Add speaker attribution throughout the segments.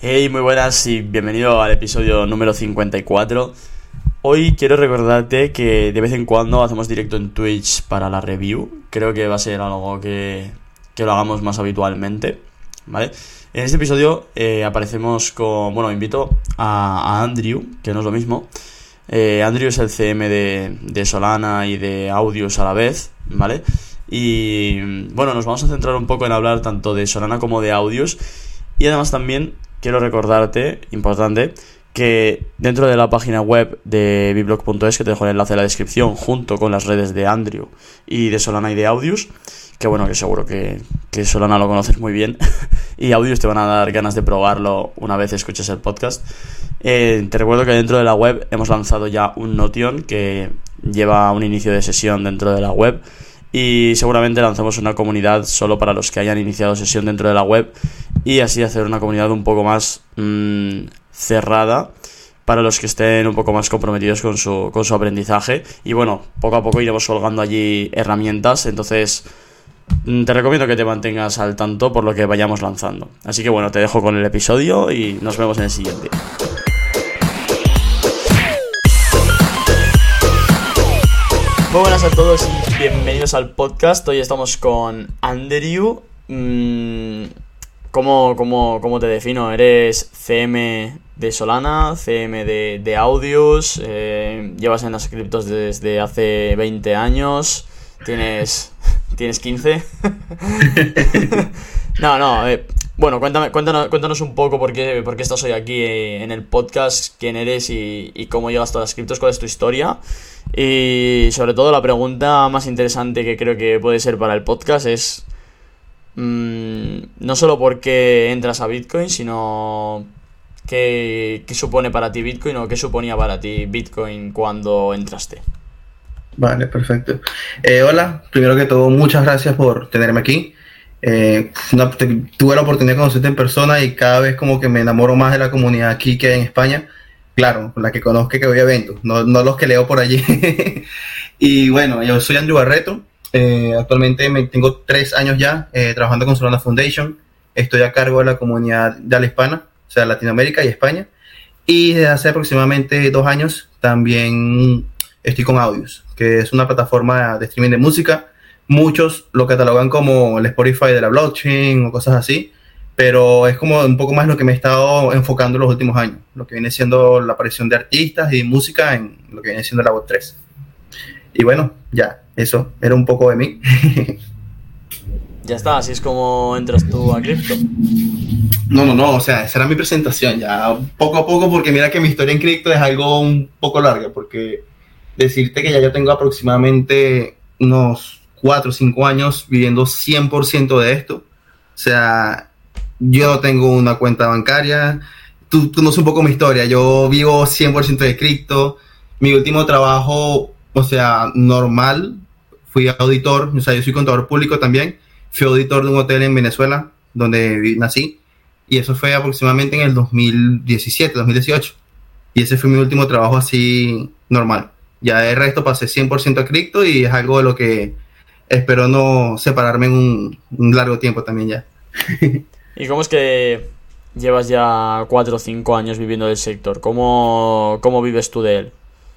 Speaker 1: Hey, muy buenas y bienvenido al episodio número 54. Hoy quiero recordarte que de vez en cuando hacemos directo en Twitch para la review. Creo que va a ser algo que, que lo hagamos más habitualmente, ¿vale? En este episodio eh, aparecemos con... Bueno, invito a, Andrew, que no es lo mismo. Eh, Andrew es el CM de, de Solana y de Audios a la vez, ¿vale? Y bueno, nos vamos a centrar un poco en hablar tanto de Solana como de Audios. Y además también quiero recordarte, importante, que dentro de la página web de biblog.es, que te dejo el enlace en la descripción, junto con las redes de Andrew y de Solana y de Audius, que bueno, que seguro que, que Solana lo conoces muy bien, y Audius te van a dar ganas de probarlo una vez escuches el podcast. Eh, te recuerdo que dentro de la web hemos lanzado ya un Notion que lleva un inicio de sesión dentro de la web y seguramente lanzamos una comunidad solo para los que hayan iniciado sesión dentro de la web y así hacer una comunidad un poco más mm, cerrada para los que estén un poco más comprometidos con su, con su aprendizaje. Y bueno, poco a poco iremos colgando allí herramientas, entonces mm, te recomiendo que te mantengas al tanto por lo que vayamos lanzando. Así que bueno, te dejo con el episodio y nos vemos en el siguiente. Muy buenas a todos y bienvenidos al podcast. Hoy estamos con Andrew. Mm, ¿Cómo, cómo, cómo te defino? ¿Eres CM de Solana, CM de, de Audios? Eh, ¿Llevas en las criptos desde hace 20 años? ¿Tienes, ¿tienes 15? no, no. Eh, bueno, cuéntame, cuéntanos, cuéntanos un poco por qué, por qué estás hoy aquí eh, en el podcast, quién eres y, cómo llegas a todas las criptos, cuál es tu historia. Y sobre todo la pregunta más interesante que creo que puede ser para el podcast es Mm, no solo porque entras a Bitcoin, sino qué, supone para ti Bitcoin o qué suponía para ti Bitcoin cuando entraste.
Speaker 2: Vale, perfecto. Eh, hola, primero que todo, muchas gracias por tenerme aquí. Eh, tuve la oportunidad de conocerte en persona y cada vez como que me enamoro más de la comunidad aquí que en España. Claro, la que conozco que voy a eventos, no, no los que leo por allí. y bueno, yo soy Andrew Barreto, eh, actualmente me, tengo tres años ya eh, trabajando con Solana Foundation. Estoy a cargo de la comunidad de la hispana, o sea, Latinoamérica y España. Y desde hace aproximadamente dos años también estoy con Audios, que es una plataforma de streaming de música. Muchos lo catalogan como el Spotify de la blockchain o cosas así, pero es como un poco más lo que me he estado enfocando en los últimos años, lo que viene siendo la aparición de artistas y música en lo que viene siendo la Web3. Y bueno, ya, eso era un poco de mí.
Speaker 1: ya está, así es como entras tú a cripto.
Speaker 2: No, no, no, o sea, esa era mi presentación, ya poco a poco, porque mira que mi historia en cripto es algo un poco larga, porque decirte que ya yo tengo aproximadamente unos 4 o 5 años viviendo 100% de esto. O sea, yo no tengo una cuenta bancaria. Tú conoces un poco mi historia. Yo vivo 100% de cripto. Mi último trabajo o sea, normal. Fui auditor, o sea, yo soy contador público también. Fui auditor de un hotel en Venezuela, donde nací. Y eso fue aproximadamente en el 2017, 2018. Y ese fue mi último trabajo así normal. Ya de resto pasé 100% a cripto y es algo de lo que espero no separarme en un, largo tiempo también ya.
Speaker 1: ¿Y cómo es que llevas ya 4 o 5 años viviendo del sector? ¿Cómo, ¿Cómo vives tú de él?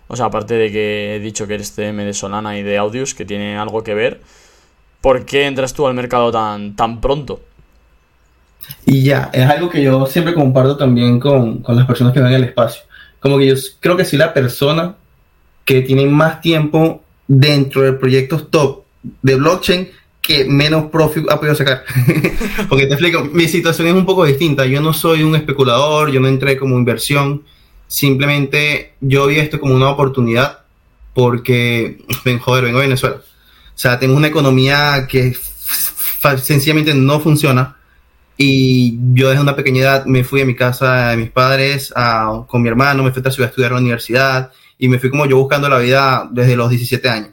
Speaker 1: O sea, aparte de que he dicho que eres CM de Solana y de Audius, que tiene algo que ver, ¿por qué entras tú al mercado tan, tan pronto?
Speaker 2: Y ya, es algo que yo siempre comparto también con, las personas que van al espacio. Como que yo creo que soy la persona que tiene más tiempo dentro de proyectos top de blockchain que menos profit ha podido sacar. Porque te explico, mi situación es un poco distinta. Yo no soy un especulador, yo no entré como inversión. Simplemente yo vi esto como una oportunidad porque, ven, joder, vengo de Venezuela. O sea, tengo una economía que sencillamente no funciona. Y yo desde una pequeña edad me fui a mi casa de mis padres con mi hermano, me fui a ciudad a estudiar a la universidad y me fui como yo buscando la vida desde los 17 años.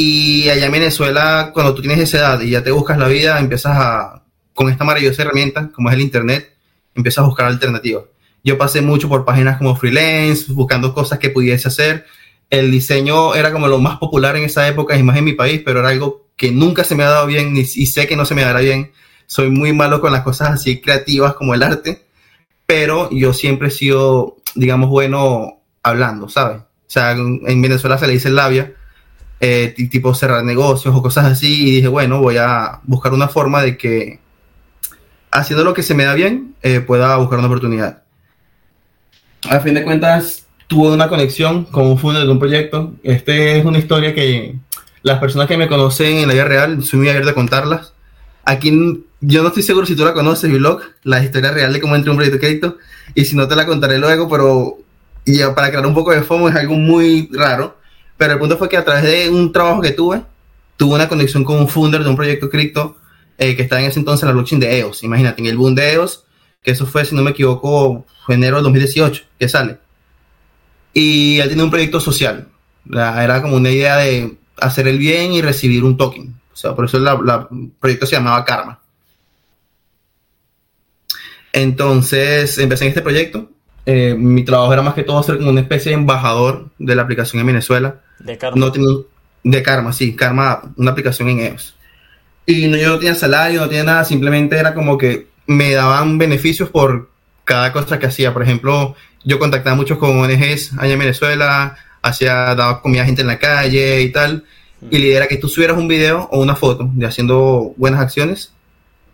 Speaker 2: Y allá en Venezuela, cuando tú tienes esa edad y ya te buscas la vida, empiezas a, con esta maravillosa herramienta como es el Internet, empiezas a buscar alternativas. Yo pasé mucho por páginas como freelance, buscando cosas que pudiese hacer. El diseño era como lo más popular en esa época, y más en mi país, pero era algo que nunca se me ha dado bien y sé que no se me dará bien. Soy muy malo con las cosas así creativas como el arte, pero yo siempre he sido, digamos, bueno hablando, ¿sabes? O sea, en Venezuela se le dice labia, eh, tipo cerrar negocios o cosas así, y dije, bueno, voy a buscar una forma de que haciendo lo que se me da bien, eh, pueda buscar una oportunidad. A fin de cuentas, tuve una conexión con un funnel de un proyecto. Este es una historia que las personas que me conocen en la vida real, soy muy abierto a contarlas. Aquí yo no estoy seguro si tú la conoces, blog, la historia real de cómo entré un proyecto de crédito, y si no te la contaré luego, pero ya para crear un poco de FOMO es algo muy raro. Pero el punto fue que a través de un trabajo que tuve, tuve una conexión con un founder de un proyecto cripto eh, que estaba en ese entonces en la blockchain de EOS. Imagínate, en el boom de EOS, que eso fue, si no me equivoco, enero del 2018, que sale. Y él tenía un proyecto social. Era como una idea de hacer el bien y recibir un token. O sea, por eso el proyecto se llamaba Karma. Entonces, empecé en este proyecto. Eh, mi trabajo era más que todo ser como una especie de embajador de la aplicación en Venezuela.
Speaker 1: De Karma. No
Speaker 2: de Karma, sí, Karma, una aplicación en EOS. Y no, yo no tenía salario, no tenía nada, simplemente era como que me daban beneficios por cada cosa que hacía. Por ejemplo, yo contactaba mucho con ONGs allá en Venezuela, hacía, daba comida a gente en la calle y tal. Y la idea era que tú subieras un video o una foto de haciendo buenas acciones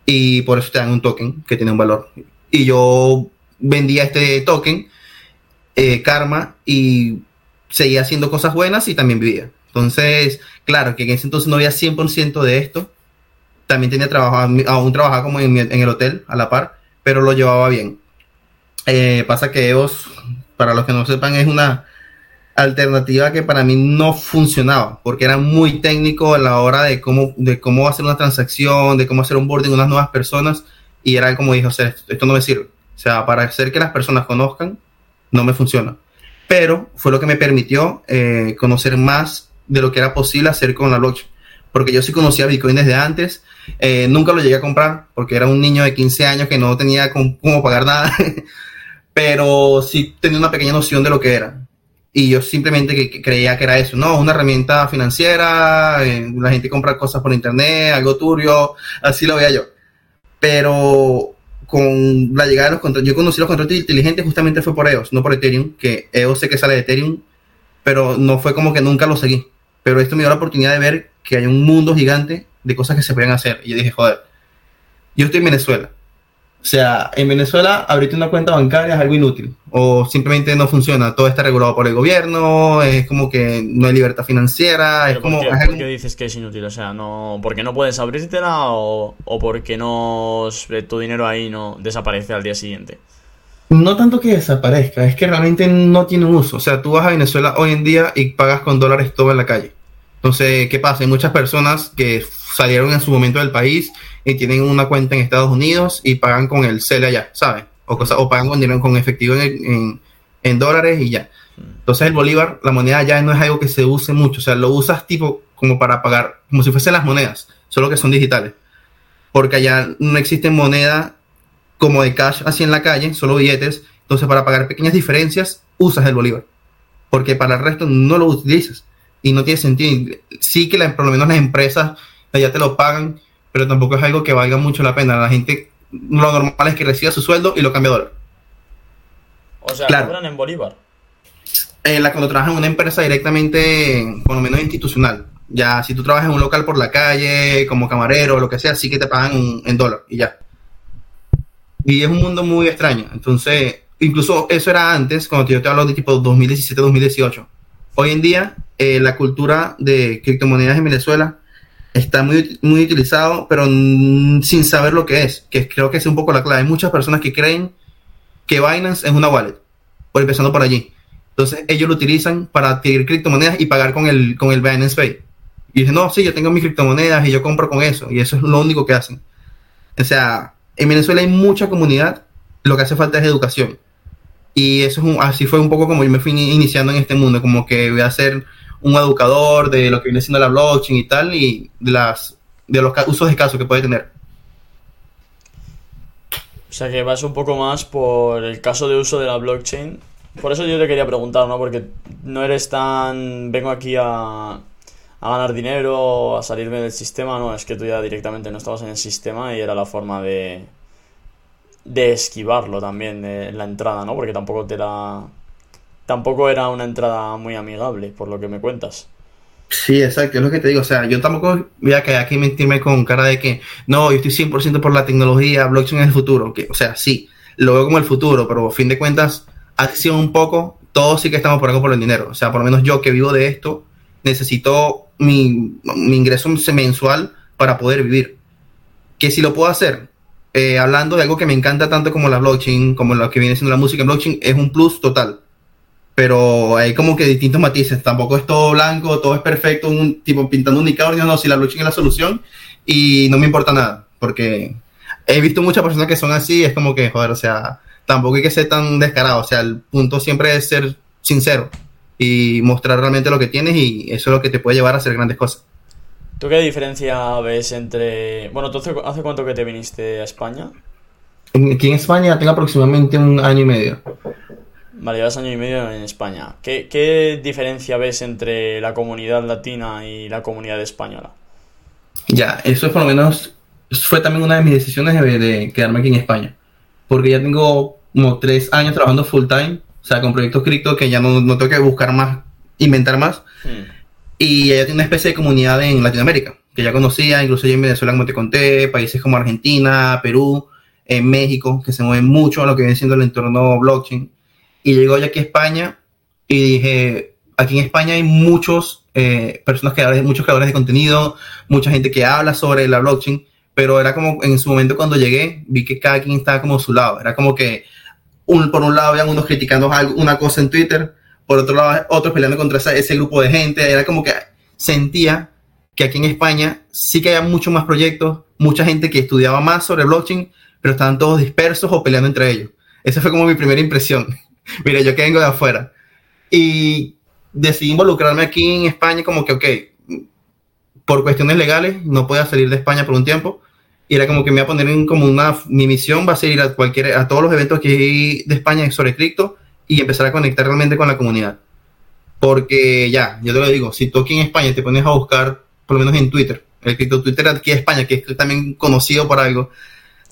Speaker 2: y por eso te dan un token que tiene un valor. Y yo vendía este token, eh, Karma, y seguía haciendo cosas buenas y también vivía. Entonces, claro que en ese entonces no había 100% de esto, también tenía trabajo, aún trabajaba como en, el hotel a la par, pero lo llevaba bien. Eh, pasa que EOS, para los que no sepan, es una alternativa que para mí no funcionaba, porque era muy técnico a la hora de cómo, de cómo hacer una transacción, de cómo hacer un boarding unas nuevas personas, y era como dijo, o sea, esto, no me sirve. O sea, para hacer que las personas conozcan, no me funciona. Pero fue lo que me permitió eh, conocer más de lo que era posible hacer con la blockchain. Porque yo sí conocía Bitcoin desde antes, eh, nunca lo llegué a comprar porque era un niño de 15 años que no tenía cómo, pagar nada, pero sí tenía una pequeña noción de lo que era. Y yo simplemente creía que era eso, ¿no? Una herramienta financiera, eh, la gente compra cosas por internet, algo turbio, así lo veía yo. Pero con la llegada de los contratos, yo conocí los contratos inteligentes justamente fue por EOS, no por Ethereum, que EOS sé que sale de Ethereum, pero no fue como que nunca lo seguí. Pero esto me dio la oportunidad de ver que hay un mundo gigante de cosas que se pueden hacer. Y yo dije, joder, yo estoy en Venezuela. O sea, en Venezuela abrirte una cuenta bancaria es algo inútil o simplemente no funciona. Todo está regulado por el gobierno, es como que no hay libertad financiera. Es como,
Speaker 1: ¿por qué, dices que es inútil? O sea, no, ¿porque no puedes abrírtela o, o porque no tu dinero ahí no desaparece al día siguiente?
Speaker 2: No tanto que desaparezca, es que realmente no tiene uso. O sea, tú vas a Venezuela hoy en día y pagas con dólares todo en la calle. Entonces, ¿qué pasa? Hay muchas personas que salieron en su momento del país y tienen una cuenta en Estados Unidos y pagan con el CEL allá, ¿sabes? O, cosa, o pagan con dinero con efectivo en, en, dólares y ya. Entonces el bolívar, la moneda ya no es algo que se use mucho, o sea, lo usas tipo como para pagar, como si fuesen las monedas, solo que son digitales. Porque allá no existe moneda como de cash así en la calle, solo billetes. Entonces para pagar pequeñas diferencias usas el bolívar. Porque para el resto no lo utilizas y no tiene sentido. Sí que la, por lo menos las empresas ya te lo pagan, pero tampoco es algo que valga mucho la pena. La gente, lo normal es que reciba su sueldo y lo cambie a dólar.
Speaker 1: O sea, claro. cobran en bolívar.
Speaker 2: Eh, la, cuando trabajas en una empresa directamente, por lo menos institucional. Ya, si tú trabajas en un local por la calle, como camarero lo que sea, sí que te pagan en dólar y ya. Y es un mundo muy extraño. Entonces, incluso eso era antes, cuando yo te hablo de tipo 2017-2018. Hoy en día, eh, la cultura de criptomonedas en Venezuela está muy, muy utilizado, pero sin saber lo que es, que creo que es un poco la clave. Hay muchas personas que creen que Binance es una wallet, por empezando por allí. Entonces ellos lo utilizan para adquirir criptomonedas y pagar con el, con el Binance Pay. Y dicen, no, sí, yo tengo mis criptomonedas y yo compro con eso. Y eso es lo único que hacen. O sea, en Venezuela hay mucha comunidad, lo que hace falta es educación. Y eso es así fue un poco como yo me fui iniciando en este mundo, como que voy a ser un educador de lo que viene siendo la blockchain y tal, y de, las, de los usos de caso que puede tener.
Speaker 1: O sea que vas un poco más por el caso de uso de la blockchain. Por eso yo te quería preguntar, ¿no? Porque no eres tan... Vengo aquí a, a ganar dinero, a salirme del sistema, no, es que tú ya directamente no estabas en el sistema y era la forma de de esquivarlo también en la entrada, ¿no? Porque tampoco te da... Tampoco era una entrada muy amigable, por lo que me cuentas.
Speaker 2: Sí, exacto, es lo que te digo. O sea, yo tampoco voy a caer aquí mentirme con cara de que no, yo estoy 100% por la tecnología, blockchain es el futuro. Que, o sea, sí, lo veo como el futuro, pero a fin de cuentas, acción un poco, todos sí que estamos por algo por el dinero. O sea, por lo menos yo que vivo de esto, necesito mi, mi ingreso mensual para poder vivir. Que si lo puedo hacer, eh, hablando de algo que me encanta tanto como la blockchain, como lo que viene siendo la música en blockchain, es un plus total. Pero hay como que distintos matices. Tampoco es todo blanco, todo es perfecto, un tipo pintando un unicornio. No, si la blockchain es la solución y no me importa nada. Porque he visto muchas personas que son así. Es como que, joder, o sea, tampoco hay que ser tan descarado. O sea, el punto siempre es ser sincero y mostrar realmente lo que tienes y eso es lo que te puede llevar a hacer grandes cosas.
Speaker 1: ¿Tú qué diferencia ves entre... Bueno, ¿tú hace, cuánto que te viniste a España?
Speaker 2: Aquí en España tengo aproximadamente un año y medio.
Speaker 1: Vale, llevas año y medio en España. ¿Qué, ¿Qué, diferencia ves entre la comunidad latina y la comunidad española?
Speaker 2: Ya, eso es por lo menos fue también una de mis decisiones de, quedarme aquí en España. Porque ya tengo como tres años trabajando full time, o sea, con proyectos cripto que ya no, no tengo que buscar más, inventar más. Hmm. Y ella tiene una especie de comunidad en Latinoamérica, que ya conocía, incluso en Venezuela, como te conté, países como Argentina, Perú, en México, que se mueven mucho a lo que viene siendo el entorno blockchain. Y llegó ya aquí a España y dije, aquí en España hay muchos eh, personas que muchos creadores de contenido, mucha gente que habla sobre la blockchain, pero era como en su momento cuando llegué, vi que cada quien estaba como a su lado. Era como que un, por un lado habían unos criticando algo, una cosa en Twitter, por otro lado otros peleando contra ese, grupo de gente, era como que sentía que aquí en España sí que había muchos más proyectos, mucha gente que estudiaba más sobre blockchain, pero estaban todos dispersos o peleando entre ellos. Esa fue como mi primera impresión. Mira, yo que vengo de afuera. Y decidí involucrarme aquí en España como que, ok, por cuestiones legales no puedo salir de España por un tiempo. Y era como que me iba a poner en como una, mi misión va a ser ir a cualquier, a todos los eventos hay de España sobre cripto y empezar a conectar realmente con la comunidad. Porque ya, yo te lo digo, si tú aquí en España te pones a buscar, por lo menos en Twitter, el cripto Twitter aquí en España, que es también conocido por algo,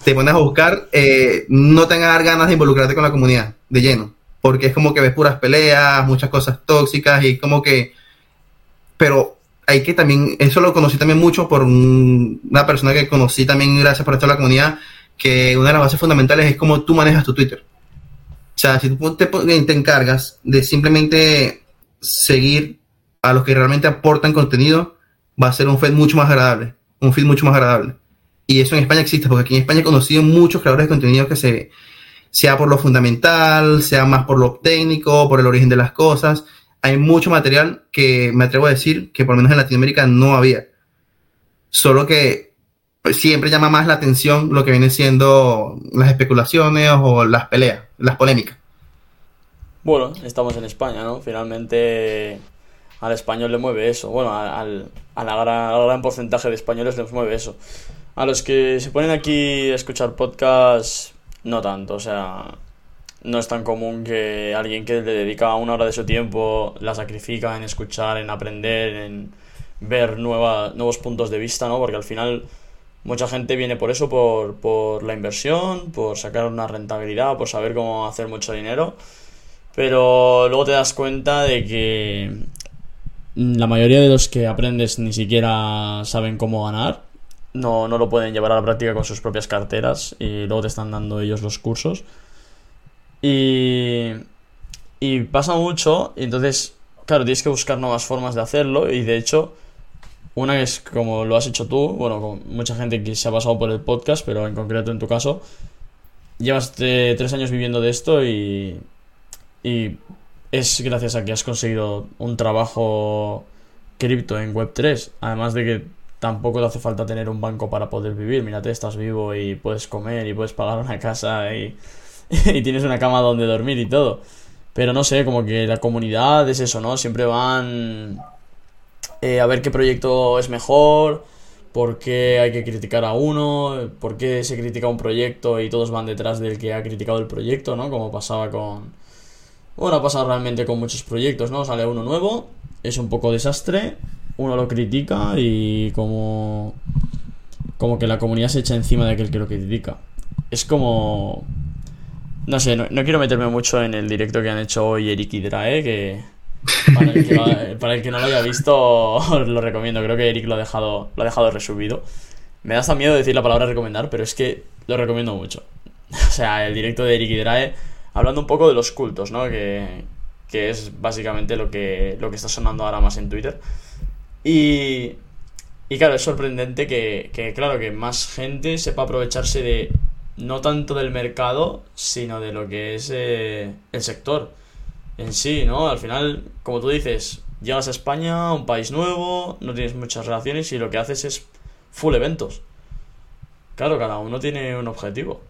Speaker 2: te pones a buscar, eh, no tengas dar ganas de involucrarte con la comunidad de lleno. Porque es como que ves puras peleas, muchas cosas tóxicas y como que... Pero hay que también, eso lo conocí también mucho por una persona que conocí también gracias por esto de la comunidad, que una de las bases fundamentales es cómo tú manejas tu Twitter. O sea, si tú te, te encargas de simplemente seguir a los que realmente aportan contenido, va a ser un feed mucho más agradable, un feed mucho más agradable. Y eso en España existe, porque aquí en España he conocido muchos creadores de contenido que se, sea por lo fundamental, sea más por lo técnico, por el origen de las cosas. Hay mucho material que me atrevo a decir que por lo menos en Latinoamérica no había. Solo que pues, siempre llama más la atención lo que viene siendo las especulaciones o las peleas, las polémicas.
Speaker 1: Bueno, estamos en España, ¿no? Finalmente al español le mueve eso. Bueno, al, a la gran, al gran porcentaje de españoles les mueve eso. A los que se ponen aquí a escuchar podcast, no tanto. O sea, no es tan común que alguien que le dedica una hora de su tiempo la sacrifica en escuchar, en aprender, en ver nuevos puntos de vista, ¿no? Porque al final mucha gente viene por eso, por, por la inversión, por sacar una rentabilidad, por saber cómo hacer mucho dinero. Pero luego te das cuenta de que la mayoría de los que aprendes ni siquiera saben cómo ganar no, no lo pueden llevar a la práctica con sus propias carteras y luego te están dando ellos los cursos. Y, y pasa mucho, y entonces, claro, tienes que buscar nuevas formas de hacerlo y de hecho, una es como lo has hecho tú, bueno, con mucha gente que se ha pasado por el podcast, pero en concreto en tu caso, llevas tres años viviendo de esto y, y es gracias a que has conseguido un trabajo cripto en Web3, además de que tampoco te hace falta tener un banco para poder vivir. Mírate, estás vivo y puedes comer y puedes pagar una casa y, tienes una cama donde dormir y todo. Pero no sé, como que la comunidad es eso, ¿no? Siempre van eh, a ver qué proyecto es mejor, por qué hay que criticar a uno, por qué se critica un proyecto y todos van detrás del que ha criticado el proyecto, ¿no? Como pasaba con... Bueno, ha pasado realmente con muchos proyectos, ¿no? Sale uno nuevo, es un poco desastre uno lo critica y como como que la comunidad se echa encima de aquel que lo critica. es como... No sé, no, quiero meterme mucho en el directo que han hecho hoy Eric y Drae, que para el que, no, para el que no lo haya visto lo recomiendo. Creo que Eric lo ha dejado, lo ha dejado resubido. Me da hasta miedo decir la palabra recomendar, pero es que lo recomiendo mucho. O sea, el directo de Eric y Drae hablando un poco de los cultos, ¿no? Que, que es básicamente lo que, lo que está sonando ahora más en Twitter. Y, y claro, es sorprendente que, que, claro, que más gente sepa aprovecharse de no tanto del mercado, sino de lo que es eh, el sector en sí, ¿no? Al final, como tú dices, llegas a España, un país nuevo, no tienes muchas relaciones y lo que haces es full eventos. Claro, cada uno tiene un objetivo.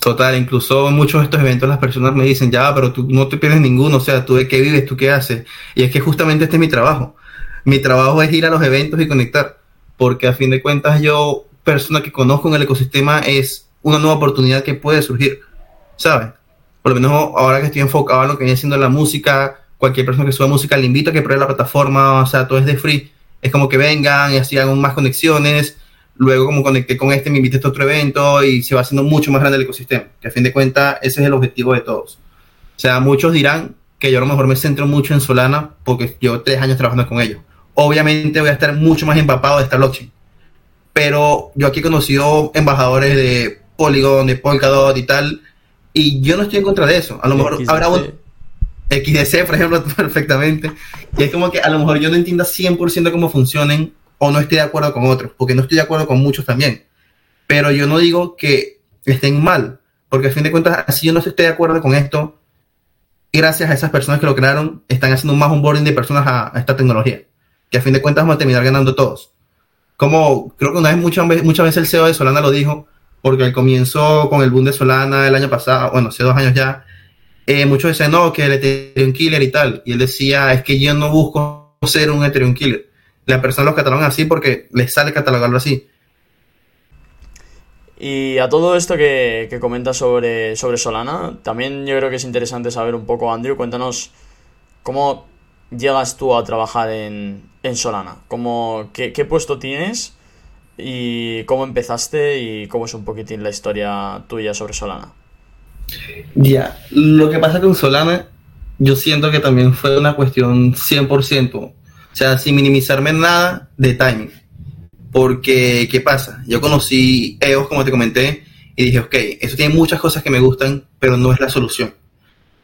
Speaker 2: Total, incluso en muchos de estos eventos las personas me dicen, ya, pero tú no te pierdes ninguno, o sea, tú de qué vives, tú qué haces. Y es que justamente este es mi trabajo. Mi trabajo es ir a los eventos y conectar, porque a fin de cuentas yo, persona que conozco en el ecosistema, es una nueva oportunidad que puede surgir, ¿sabes? Por lo menos ahora que estoy enfocado en lo que viene siendo la música, cualquier persona que suba música le invito a que pruebe la plataforma, o sea, todo es de free. Es como que vengan y así hagan más conexiones Luego, como conecté con este, me invité a este otro evento y se va haciendo mucho más grande el ecosistema. Que a fin de cuentas, ese es el objetivo de todos. O sea, muchos dirán que yo a lo mejor me centro mucho en Solana porque llevo tres años trabajando con ellos. Obviamente voy a estar mucho más empapado de esta blockchain. Pero yo aquí he conocido embajadores de Polygon, de Polkadot y tal. Y yo no estoy en contra de eso. A lo mejor habrá un... XDC, por ejemplo, perfectamente. Y es como que a lo mejor yo no entienda 100% cómo funcionen o no estoy de acuerdo con otros, porque no estoy de acuerdo con muchos también. Pero yo no digo que estén mal, porque a fin de cuentas, así yo no estoy de acuerdo con esto, gracias a esas personas que lo crearon, están haciendo más onboarding de personas a, esta tecnología, que a fin de cuentas vamos a terminar ganando todos. Como creo que una vez, muchas, veces el CEO de Solana lo dijo, porque al comienzo con el boom de Solana el año pasado, bueno, hace dos años ya, eh, muchos decían, no, que el Ethereum Killer y tal. Y él decía, es que yo no busco ser un Ethereum Killer la persona los catalogan así porque les sale catalogarlo así.
Speaker 1: Y a todo esto que, que comentas sobre, sobre Solana, también yo creo que es interesante saber un poco, Andrew, cuéntanos cómo llegas tú a trabajar en, Solana, ¿Cómo, qué, puesto tienes y cómo empezaste y cómo es un poquitín la historia tuya sobre Solana.
Speaker 2: Ya, lo que pasa con Solana, yo siento que también fue una cuestión 100% o sea, sin minimizarme nada de timing. Porque, ¿qué pasa? Yo conocí EOS, como te comenté, y dije, ok, eso tiene muchas cosas que me gustan, pero no es la solución.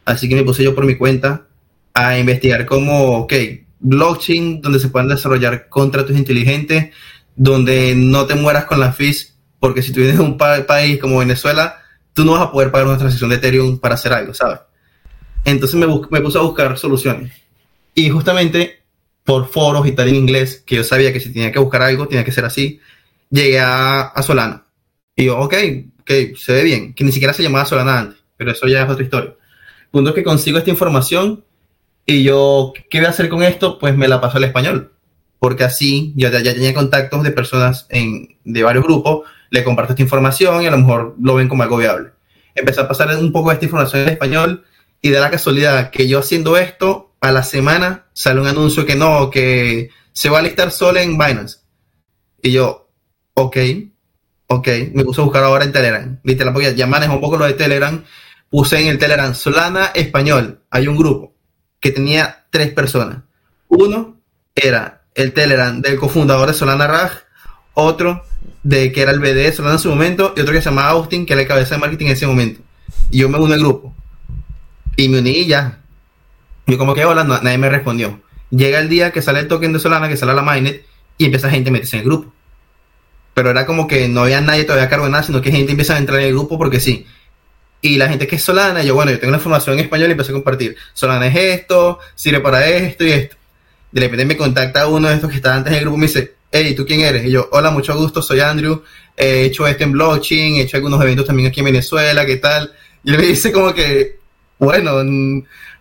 Speaker 2: Así que me puse yo por mi cuenta a investigar como, ok, blockchain donde se puedan desarrollar contratos inteligentes, donde no te mueras con la fees, porque si tú vienes de un país como Venezuela, tú no vas a poder pagar una transición de Ethereum para hacer algo, ¿sabes? Entonces me, me puse a buscar soluciones. Y justamente por foros y tal en inglés, que yo sabía que si tenía que buscar algo, tenía que ser así, llegué a, Solana. Y yo, ok, ok, se ve bien, que ni siquiera se llamaba Solana antes, pero eso ya es otra historia. Punto es que consigo esta información y yo, ¿qué voy a hacer con esto? Pues me la paso al español, porque así yo ya, tenía contactos de personas en, de varios grupos, le comparto esta información y a lo mejor lo ven como algo viable. Empecé a pasar un poco de esta información en español y de la casualidad que yo haciendo esto, a la semana sale un anuncio que no, que se va a listar solo en Binance. Y yo, ok, ok, me puse a buscar ahora en Telegram. Literal, porque ya manejo un poco lo de Telegram. Puse en el Telegram Solana Español. Hay un grupo que tenía tres personas. Uno era el Telegram del cofundador de Solana Raj, otro de que era el BD de Solana en su momento, y otro que se llamaba Austin, que era el cabeza de marketing en ese momento. Y yo me uní al grupo. Y me uní y ya. Yo como que hola, nadie me respondió. Llega el día que sale el token de Solana, que sale la mainnet, y empieza gente a meterse en el grupo. Pero era como que no había nadie todavía a cargo de nada, sino que gente empieza a entrar en el grupo porque sí. Y la gente que es Solana, yo bueno, yo tengo la información en español y empecé a compartir. Solana es esto, sirve para esto y esto. De repente me contacta uno de estos que está antes en el grupo y me dice, hey, ¿tú quién eres? Y yo, hola, mucho gusto, soy Andrew, he hecho esto en blockchain, he hecho algunos eventos también aquí en Venezuela, ¿qué tal? Y él me dice como que, bueno,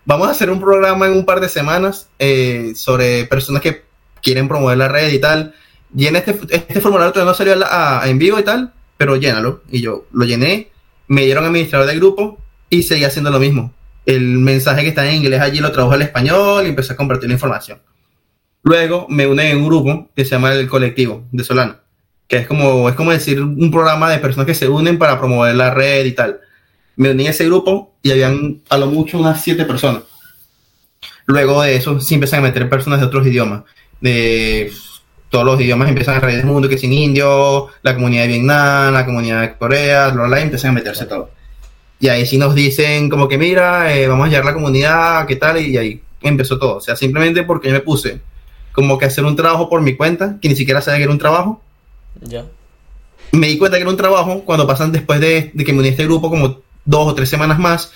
Speaker 2: Vamos a hacer un programa en un par de semanas eh, sobre personas que quieren promover la red y tal. Llena este, este formulario todavía no salió en vivo y tal, pero llénalo. Y yo lo llené, me dieron administrador del grupo y seguí haciendo lo mismo. El mensaje que está en inglés allí lo tradujo al español y empecé a compartir la información. Luego me uní en un grupo que se llama el colectivo de Solana. que es como, es como decir un programa de personas que se unen para promover la red y tal. Me uní a ese grupo y habían a lo mucho unas siete personas. Luego de eso sí empiezan a meter personas de otros idiomas, de todos los idiomas empiezan a raíz del mundo, que sin indio, la comunidad de Vietnam, la comunidad de Corea, bla, bla, empiezan a meterse todo. Y ahí sí nos dicen como que mira, eh, vamos a llegar a la comunidad, ¿qué tal? Y ahí empezó todo. O sea, simplemente porque yo me puse como que hacer un trabajo por mi cuenta, que ni siquiera sabía que era un trabajo.
Speaker 1: Ya.
Speaker 2: Me di cuenta que era un trabajo cuando pasan después de, de que me uní a este grupo como dos o tres semanas más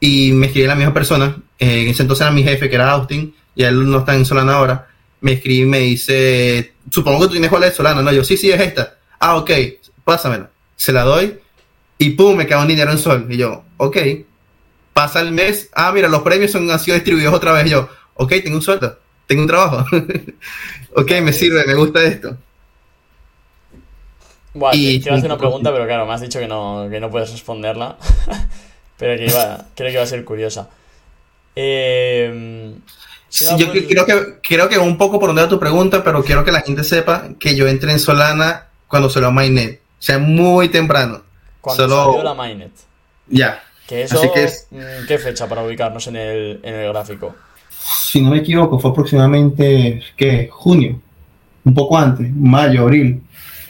Speaker 2: y me escribe la misma persona, eh, en ese entonces era mi jefe que era Austin y él no está en Solana ahora, me escribe y me dice, supongo que tú tienes cuál de Solana, no, yo sí, sí es esta, ah, ok, pásamela, se la doy y pum, me cae un dinero en Sol. Y yo, ok, pasa el mes, ah, mira, los premios son, han sido distribuidos otra vez y yo, ok, tengo un sueldo, tengo un trabajo, ok, me sirve, me gusta esto.
Speaker 1: Bueno,
Speaker 2: Y-
Speaker 1: te iba a hacer una pregunta, pero claro, me has dicho que no, que no puedes responderla. pero que iba, creo que va a ser curiosa. Eh,
Speaker 2: Sí, yo
Speaker 1: pues-
Speaker 2: cre- creo que, creo que un poco por donde va tu pregunta, pero quiero que la gente sepa que yo entré en Solana cuando salió Mainnet. O sea, muy temprano.
Speaker 1: cuando
Speaker 2: solo-
Speaker 1: salió la Mainnet.
Speaker 2: Ya.
Speaker 1: Que eso,
Speaker 2: Así que es-
Speaker 1: mm, ¿qué fecha para ubicarnos en el, en el gráfico?
Speaker 2: Si no me equivoco, fue aproximadamente, ¿qué? Junio. Un poco antes, mayo, abril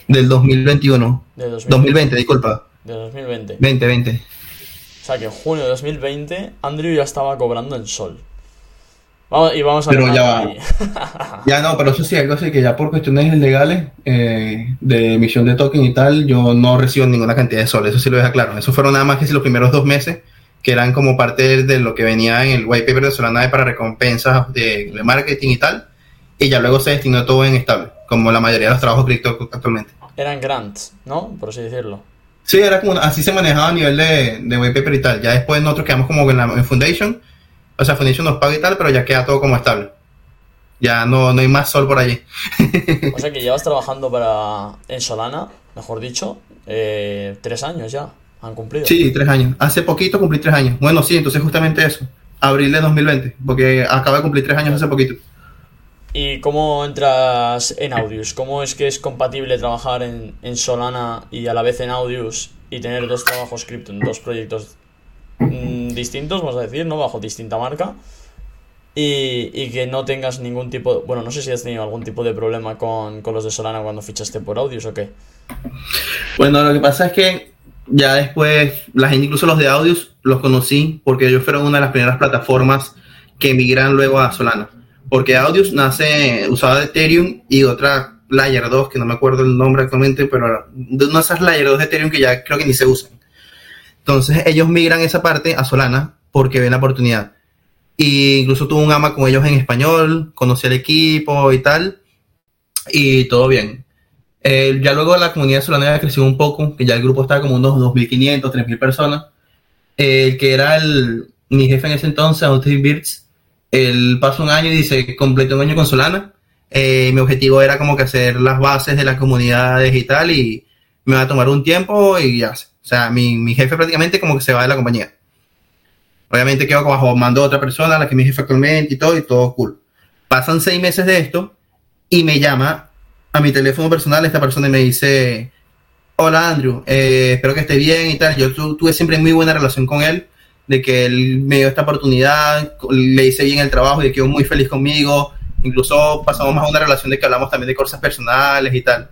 Speaker 2: del 2021.
Speaker 1: De 2020.
Speaker 2: 2020, disculpa.
Speaker 1: De 2020.
Speaker 2: 2020.
Speaker 1: O sea que en junio de 2020 Andrew ya estaba cobrando en sol. Vamos, y vamos a
Speaker 2: Pero ya. Ya no, pero eso sí, algo así que ya por cuestiones legales eh, de emisión de token y tal, yo no recibo ninguna cantidad de sol, eso sí lo deja claro. Eso fueron nada más que si los primeros dos meses, que eran como parte de lo que venía en el white paper de Solana para recompensas de, de marketing y tal, y ya luego se destinó todo en estable, como la mayoría de los trabajos cripto actualmente.
Speaker 1: Eran grants, ¿no? Por así decirlo.
Speaker 2: Sí, era como así se manejaba a nivel de, de white paper y tal. Ya después nosotros quedamos como en la en Foundation, o sea, Foundation nos paga y tal, pero ya queda todo como estable. Ya no, no hay más sol por allí.
Speaker 1: O sea que llevas trabajando para en Solana, mejor dicho, eh, tres años ya. Han cumplido.
Speaker 2: Sí, tres años. Hace poquito cumplí tres años. Bueno, sí, entonces justamente eso. Abril de 2020, porque acabo de cumplir tres años hace poquito.
Speaker 1: ¿Y cómo entras en Audius? ¿Cómo es que es compatible trabajar en, en Solana y a la vez en Audius y tener dos trabajos cripto en dos proyectos mm, distintos, vamos a decir, ¿no? Bajo distinta marca. Y, que no tengas ningún tipo, bueno, no sé si has tenido algún tipo de problema con, los de Solana cuando fichaste por Audius o qué.
Speaker 2: Bueno, lo que pasa es que ya después, la gente, incluso los de Audius, los conocí porque ellos fueron una de las primeras plataformas que emigran luego a Solana. Porque Audius nace, usaba de Ethereum y otra Layer 2, que no me acuerdo el nombre actualmente, pero de de esas Layer 2 de Ethereum que ya creo que ni se usan. Entonces ellos migran esa parte a Solana porque ven la oportunidad. Incluso tuve un ama con ellos en español, conocí al equipo y tal, y todo bien. Eh, ya luego la comunidad solana creció un poco, que ya el grupo estaba como unos 2.500, 3.000 personas. Eh, el que era el, mi jefe en ese entonces, Austin Birds, él pasó un año y dice, completé un año con Solana. Eh, mi objetivo era como que hacer las bases de la comunidad digital y me va a tomar un tiempo y ya. O sea, mi, mi jefe prácticamente como que se va de la compañía. Obviamente quedo bajo mando de otra persona, la que mi jefe actualmente y todo, y todo cool. Pasan seis meses de esto y me llama a mi teléfono personal esta persona y me dice, hola Andrew, eh, espero que esté bien y tal. Yo tu- tuve siempre muy buena relación con él, de que él me dio esta oportunidad, le hice bien el trabajo y quedó muy feliz conmigo. Incluso pasamos más a una relación de que hablamos también de cosas personales y tal.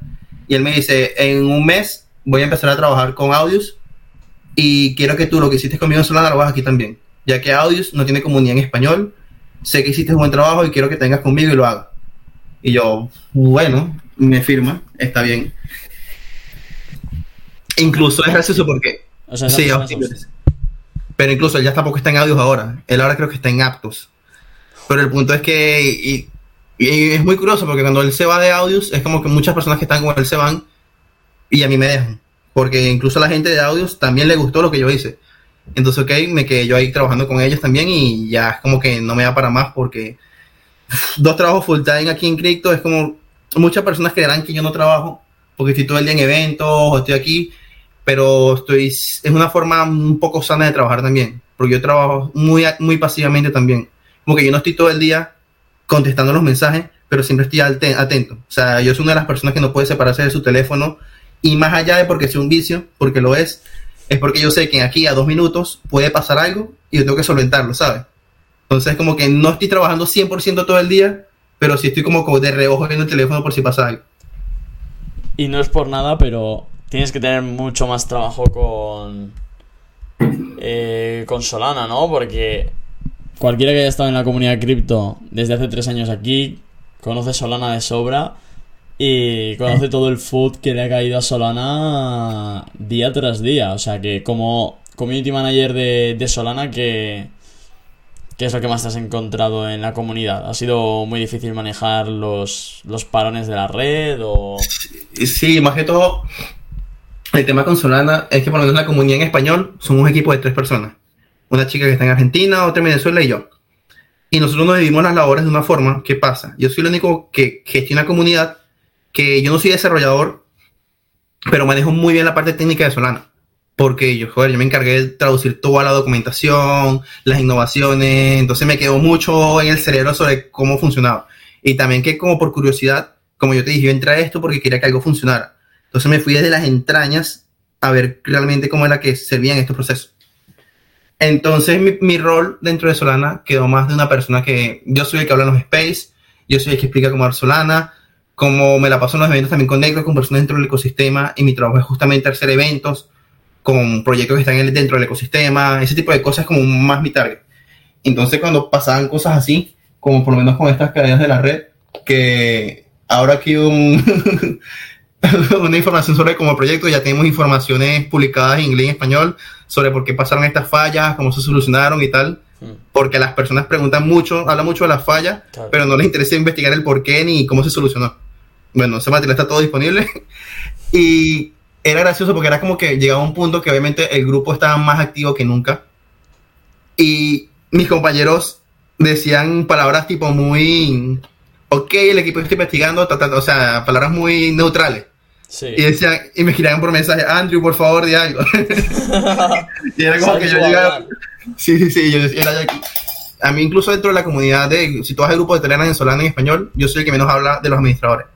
Speaker 2: Y él me dice, en un mes voy a empezar a trabajar con Audius y quiero que tú lo que hiciste conmigo en Solana lo hagas aquí también, ya que Audius no tiene comunidad en español. Sé que hiciste un buen trabajo y quiero que tengas conmigo y lo hagas. Y yo, bueno, me firma, está bien. Incluso es gracioso porque.
Speaker 1: O sea,
Speaker 2: Sí. Pero incluso él ya tampoco está en audios ahora. Él ahora creo que está en Aptos. Pero el punto es que. Y, y es muy curioso porque cuando él se va de audios, es como que muchas personas que están con él se van y a mí me dejan. Porque incluso a la gente de audios también le gustó lo que yo hice. Entonces, ok, me quedé yo ahí trabajando con ellos también y ya es como que no me da para más porque dos trabajos full time aquí en Crypto es como muchas personas creerán que yo no trabajo porque estoy todo el día en eventos o estoy aquí, pero estoy es una forma un poco sana de trabajar también, porque yo trabajo muy muy pasivamente también, como que yo no estoy todo el día contestando los mensajes, pero siempre estoy atento. O sea, yo soy una de las personas que no puede separarse de su teléfono y más allá de porque sea un vicio, porque lo es, es porque yo sé que aquí a dos minutos puede pasar algo y yo tengo que solventarlo, ¿sabes? Entonces, como que no estoy trabajando 100% todo el día, pero sí estoy como, de reojo viendo el teléfono por si pasa algo.
Speaker 1: Y no es por nada, pero tienes que tener mucho más trabajo con, eh, con Solana, ¿no? Porque cualquiera que haya estado en la comunidad cripto desde hace tres años aquí, conoce Solana de sobra y conoce todo el food que le ha caído a Solana día tras día. O sea que como community manager de, Solana, ¿qué, ¿qué es lo que más te has encontrado en la comunidad? ¿Ha sido muy difícil manejar los, los parones de la red o...?
Speaker 2: Sí, más que todo, el tema con Solana es que por lo menos la comunidad en español somos un equipo de tres personas. Una chica que está en Argentina, otra en Venezuela y yo. Y nosotros nos dividimos las labores de una forma. ¿Qué pasa? Yo soy el único que gestiona comunidad que yo no soy desarrollador, pero manejo muy bien la parte técnica de Solana. Porque yo, joder, yo me encargué de traducir toda la documentación, las innovaciones, entonces me quedó mucho en el cerebro sobre cómo funcionaba. Y también que como por curiosidad, como yo te dije, yo entré a esto porque quería que algo funcionara. Entonces me fui desde las entrañas a ver realmente cómo era que servían estos procesos. Entonces mi, rol dentro de Solana quedó más de una persona que yo soy el que habla en los space, yo soy el que explica cómo es Solana, como me la paso en los eventos también con negros, con personas dentro del ecosistema, y mi trabajo es justamente hacer eventos con proyectos que están dentro del ecosistema, ese tipo de cosas como más mi target. Entonces cuando pasaban cosas así, como por lo menos con estas cadenas de la red, que ahora aquí un, una información sobre como proyecto, ya tenemos informaciones publicadas en inglés y español sobre por qué pasaron estas fallas, cómo se solucionaron y tal porque las personas preguntan mucho, hablan mucho de las fallas, pero no les interesa investigar el por qué ni cómo se solucionó. Bueno, ese material está todo disponible. y era gracioso porque era como que llegaba un punto que obviamente el grupo estaba más activo que nunca. Y mis compañeros decían palabras tipo muy, ok, el equipo está investigando, o sea, palabras muy neutrales. Y decían, y me giraban por mensaje, Andrew, por favor, di algo. y era como que yo llegaba. Sí, sí, sí, yo decía, a mí incluso dentro de la comunidad de, si tú vas al grupo de Telegram en Solana en español, yo soy el que menos habla de los administradores.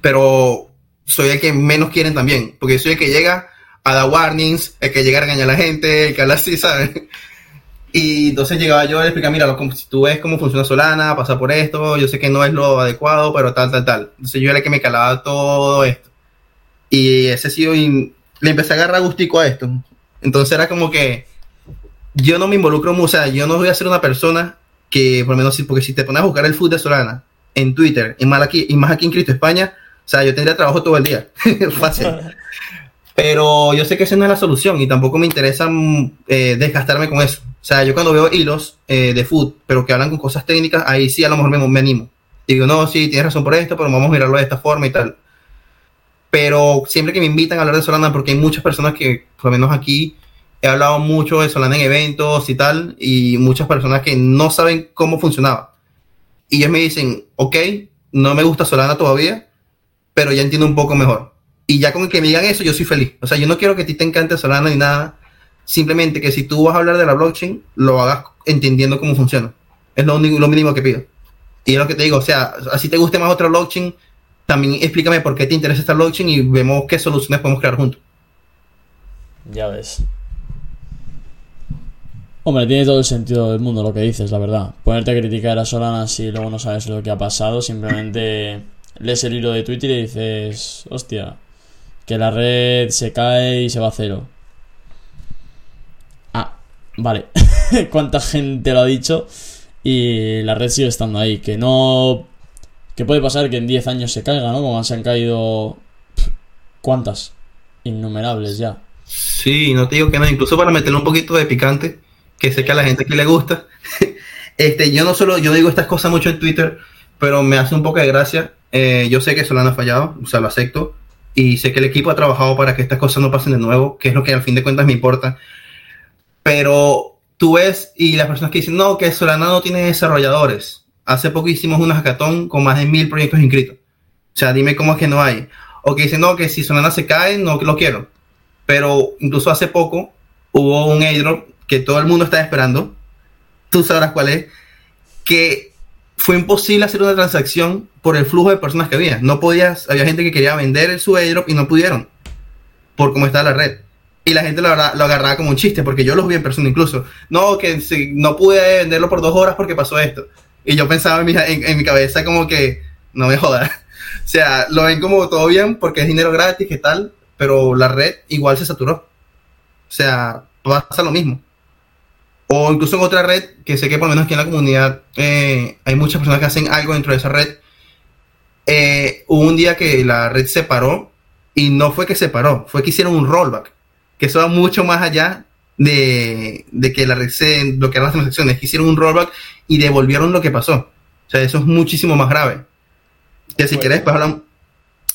Speaker 2: Pero soy el que menos quieren también, porque soy el que llega a dar warnings, el que llega a regañar a la gente, el que habla así, ¿sabes? Y entonces llegaba yo a explicar, mira, si tú ves cómo funciona Solana, pasa por esto, yo sé que no es lo adecuado, pero tal, tal, tal. Entonces yo era el que me calaba todo esto. Y ese sí, le empecé a agarrar gustico a esto. Entonces era como que yo no me involucro mucho, o sea, yo no voy a ser una persona que, por lo menos, porque si te pones a buscar el food de Solana en Twitter y más aquí, y más aquí en Cristo España, sea, yo tendría trabajo todo el día. Fácil. Pero yo sé que esa no es la solución y tampoco me interesa mm, eh, desgastarme con eso. O sea, yo cuando veo hilos eh, de food, pero que hablan con cosas técnicas, ahí sí a lo mejor me, me animo. Digo, no, sí, tienes razón por esto, pero vamos a mirarlo de esta forma y tal. Pero siempre que me invitan a hablar de Solana, porque hay muchas personas que, por lo menos aquí, he hablado mucho de Solana en eventos y tal, y muchas personas que no saben cómo funcionaba. Y ellos me dicen, ok, no me gusta Solana todavía, pero ya entiendo un poco mejor. Y ya con que me digan eso, yo soy feliz. O sea, yo no quiero que a ti te encante Solana ni nada. Simplemente que si tú vas a hablar de la blockchain, lo hagas entendiendo cómo funciona. Es lo, lo mínimo que pido. Y es lo que te digo, o sea, así te guste más otra blockchain, también explícame por qué te interesa esta blockchain y vemos qué soluciones podemos crear juntos.
Speaker 1: Ya ves. Hombre, tiene todo el sentido del mundo lo que dices, la verdad. Ponerte a criticar a Solana si luego no sabes lo que ha pasado, simplemente lees el hilo de Twitter y dices, hostia, que la red se cae y se va a cero. Ah, vale. ¿Cuánta gente lo ha dicho? Y la red sigue estando ahí. Que no. Que puede pasar que en 10 años se caiga, ¿no? Como se han caído. ¿Cuántas? Innumerables ya.
Speaker 2: Sí, no te digo que no. Incluso para meterle un poquito de picante que sé que a la gente que le gusta. este, yo no solo, yo digo estas cosas mucho en Twitter, pero me hace un poco de gracia. Eh, yo sé que Solana ha fallado, o sea, lo acepto. Y sé que el equipo ha trabajado para que estas cosas no pasen de nuevo, que es lo que al fin de cuentas me importa. Pero tú ves, y las personas que dicen, no, que Solana no tiene desarrolladores. Hace poco hicimos una hackathon con más de mil proyectos inscritos. O sea, dime cómo es que no hay. O que dicen, no, que si Solana se cae, no lo quiero. Pero incluso hace poco hubo un airdrop que todo el mundo está esperando, tú sabrás cuál es, que fue imposible hacer una transacción por el flujo de personas que había. No podías, había gente que quería vender su airdrop y no pudieron por cómo estaba la red. Y la gente lo, lo agarraba como un chiste, porque yo los vi en persona incluso. No, que si, no pude venderlo por dos horas porque pasó esto. Y yo pensaba en mi, en, mi cabeza como que, no me jodas. O sea, lo ven como todo bien porque es dinero gratis, que tal, pero la red igual se saturó. O sea, pasa lo mismo. O incluso en otra red, que sé que por lo menos aquí en la comunidad eh, hay muchas personas que hacen algo dentro de esa red. Eh, hubo un día que la red se paró y no fue que se paró, fue que hicieron un rollback, que eso va mucho más allá de, que la red se bloqueara las transacciones, que hicieron un rollback y devolvieron lo que pasó. O sea, eso es muchísimo más grave. Que si quieres, pues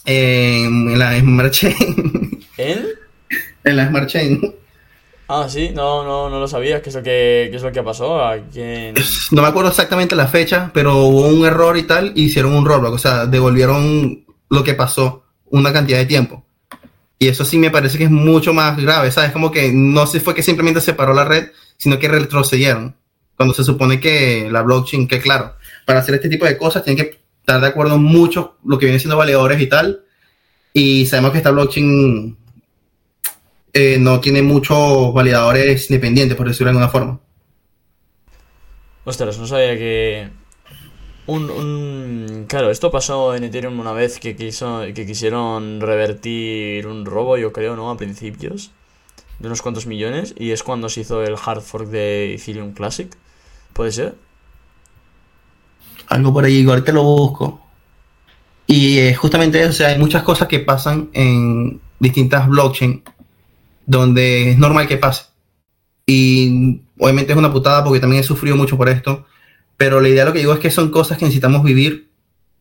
Speaker 2: eh, en la Smart Chain.
Speaker 1: ¿En?
Speaker 2: en la Smart Chain.
Speaker 1: Ah, sí, no, no, no lo sabía. ¿Qué es lo que, qué es que pasó? ¿A
Speaker 2: No me acuerdo exactamente la fecha, pero hubo un error y tal, y hicieron un rollback, o sea, devolvieron lo que pasó una cantidad de tiempo. Y eso sí me parece que es mucho más grave, ¿sabes? Como que no se fue que simplemente se paró la red, sino que retrocedieron. Cuando se supone que la blockchain, que claro, para hacer este tipo de cosas tienen que estar de acuerdo mucho lo que viene siendo valedores y tal. Y sabemos que esta blockchain eh, no tiene muchos validadores independientes, por decirlo de alguna forma.
Speaker 1: Ostras, no sabía que. Un, Claro, esto pasó en Ethereum una vez que, quiso, que quisieron revertir un robo, yo creo, ¿no? A principios. De unos cuantos millones. Y es cuando se hizo el hard fork de Ethereum Classic. ¿Puede ser?
Speaker 2: Algo por ahí, igual te lo busco. Y eh, justamente eso, o sea, hay muchas cosas que pasan en distintas blockchains donde es normal que pase. Y obviamente es una putada porque también he sufrido mucho por esto, pero la idea lo que digo es que son cosas que necesitamos vivir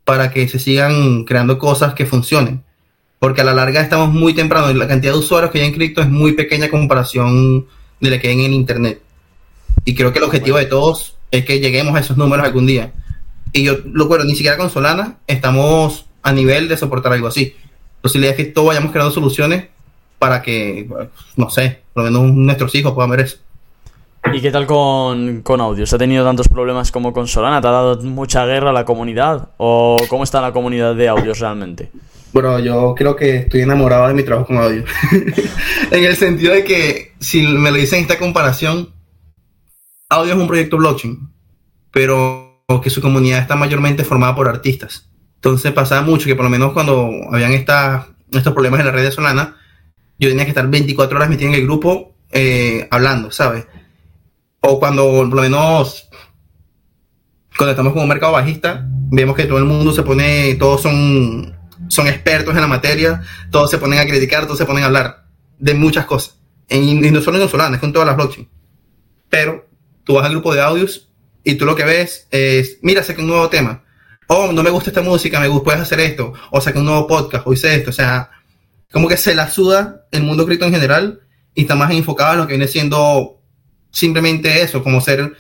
Speaker 2: para que se sigan creando cosas que funcionen. Porque a la larga estamos muy temprano y la cantidad de usuarios que hay en cripto es muy pequeña en comparación de la que hay en Internet. Y creo que el objetivo de todos es que lleguemos a esos números algún día. Y yo lo cuero, ni siquiera con Solana estamos a nivel de soportar algo así. Entonces es que todos vayamos creando soluciones para que, no sé, por lo menos nuestros hijos puedan ver eso.
Speaker 1: ¿Y qué tal con, con Audios? ¿Ha tenido tantos problemas como con Solana? ¿Te ha dado mucha guerra a la comunidad? ¿O cómo está la comunidad de Audios realmente?
Speaker 2: Bueno, yo creo que estoy enamorado de mi trabajo con Audio. en el sentido de que, si me lo dicen esta comparación, Audio es un proyecto blockchain, pero que su comunidad está mayormente formada por artistas. Entonces pasaba mucho que por lo menos cuando habían estos problemas en la red de Solana, yo tenía que estar 24 horas metido en el grupo eh, hablando, ¿sabes? O cuando, por lo menos, cuando estamos con un mercado bajista, vemos que todo el mundo se pone, todos son, son expertos en la materia, todos se ponen a criticar, todos se ponen a hablar de muchas cosas. y no solo en Solana, es con todas las blockchains. Pero tú vas al grupo de audios y tú lo que ves es, mira, saqué un nuevo tema. Oh, no me gusta esta música, me gusta, puedes hacer esto. O saqué un nuevo podcast, o hice esto. O sea, como que se la suda el mundo cripto en general y está más enfocado en lo que viene siendo simplemente eso, como ser,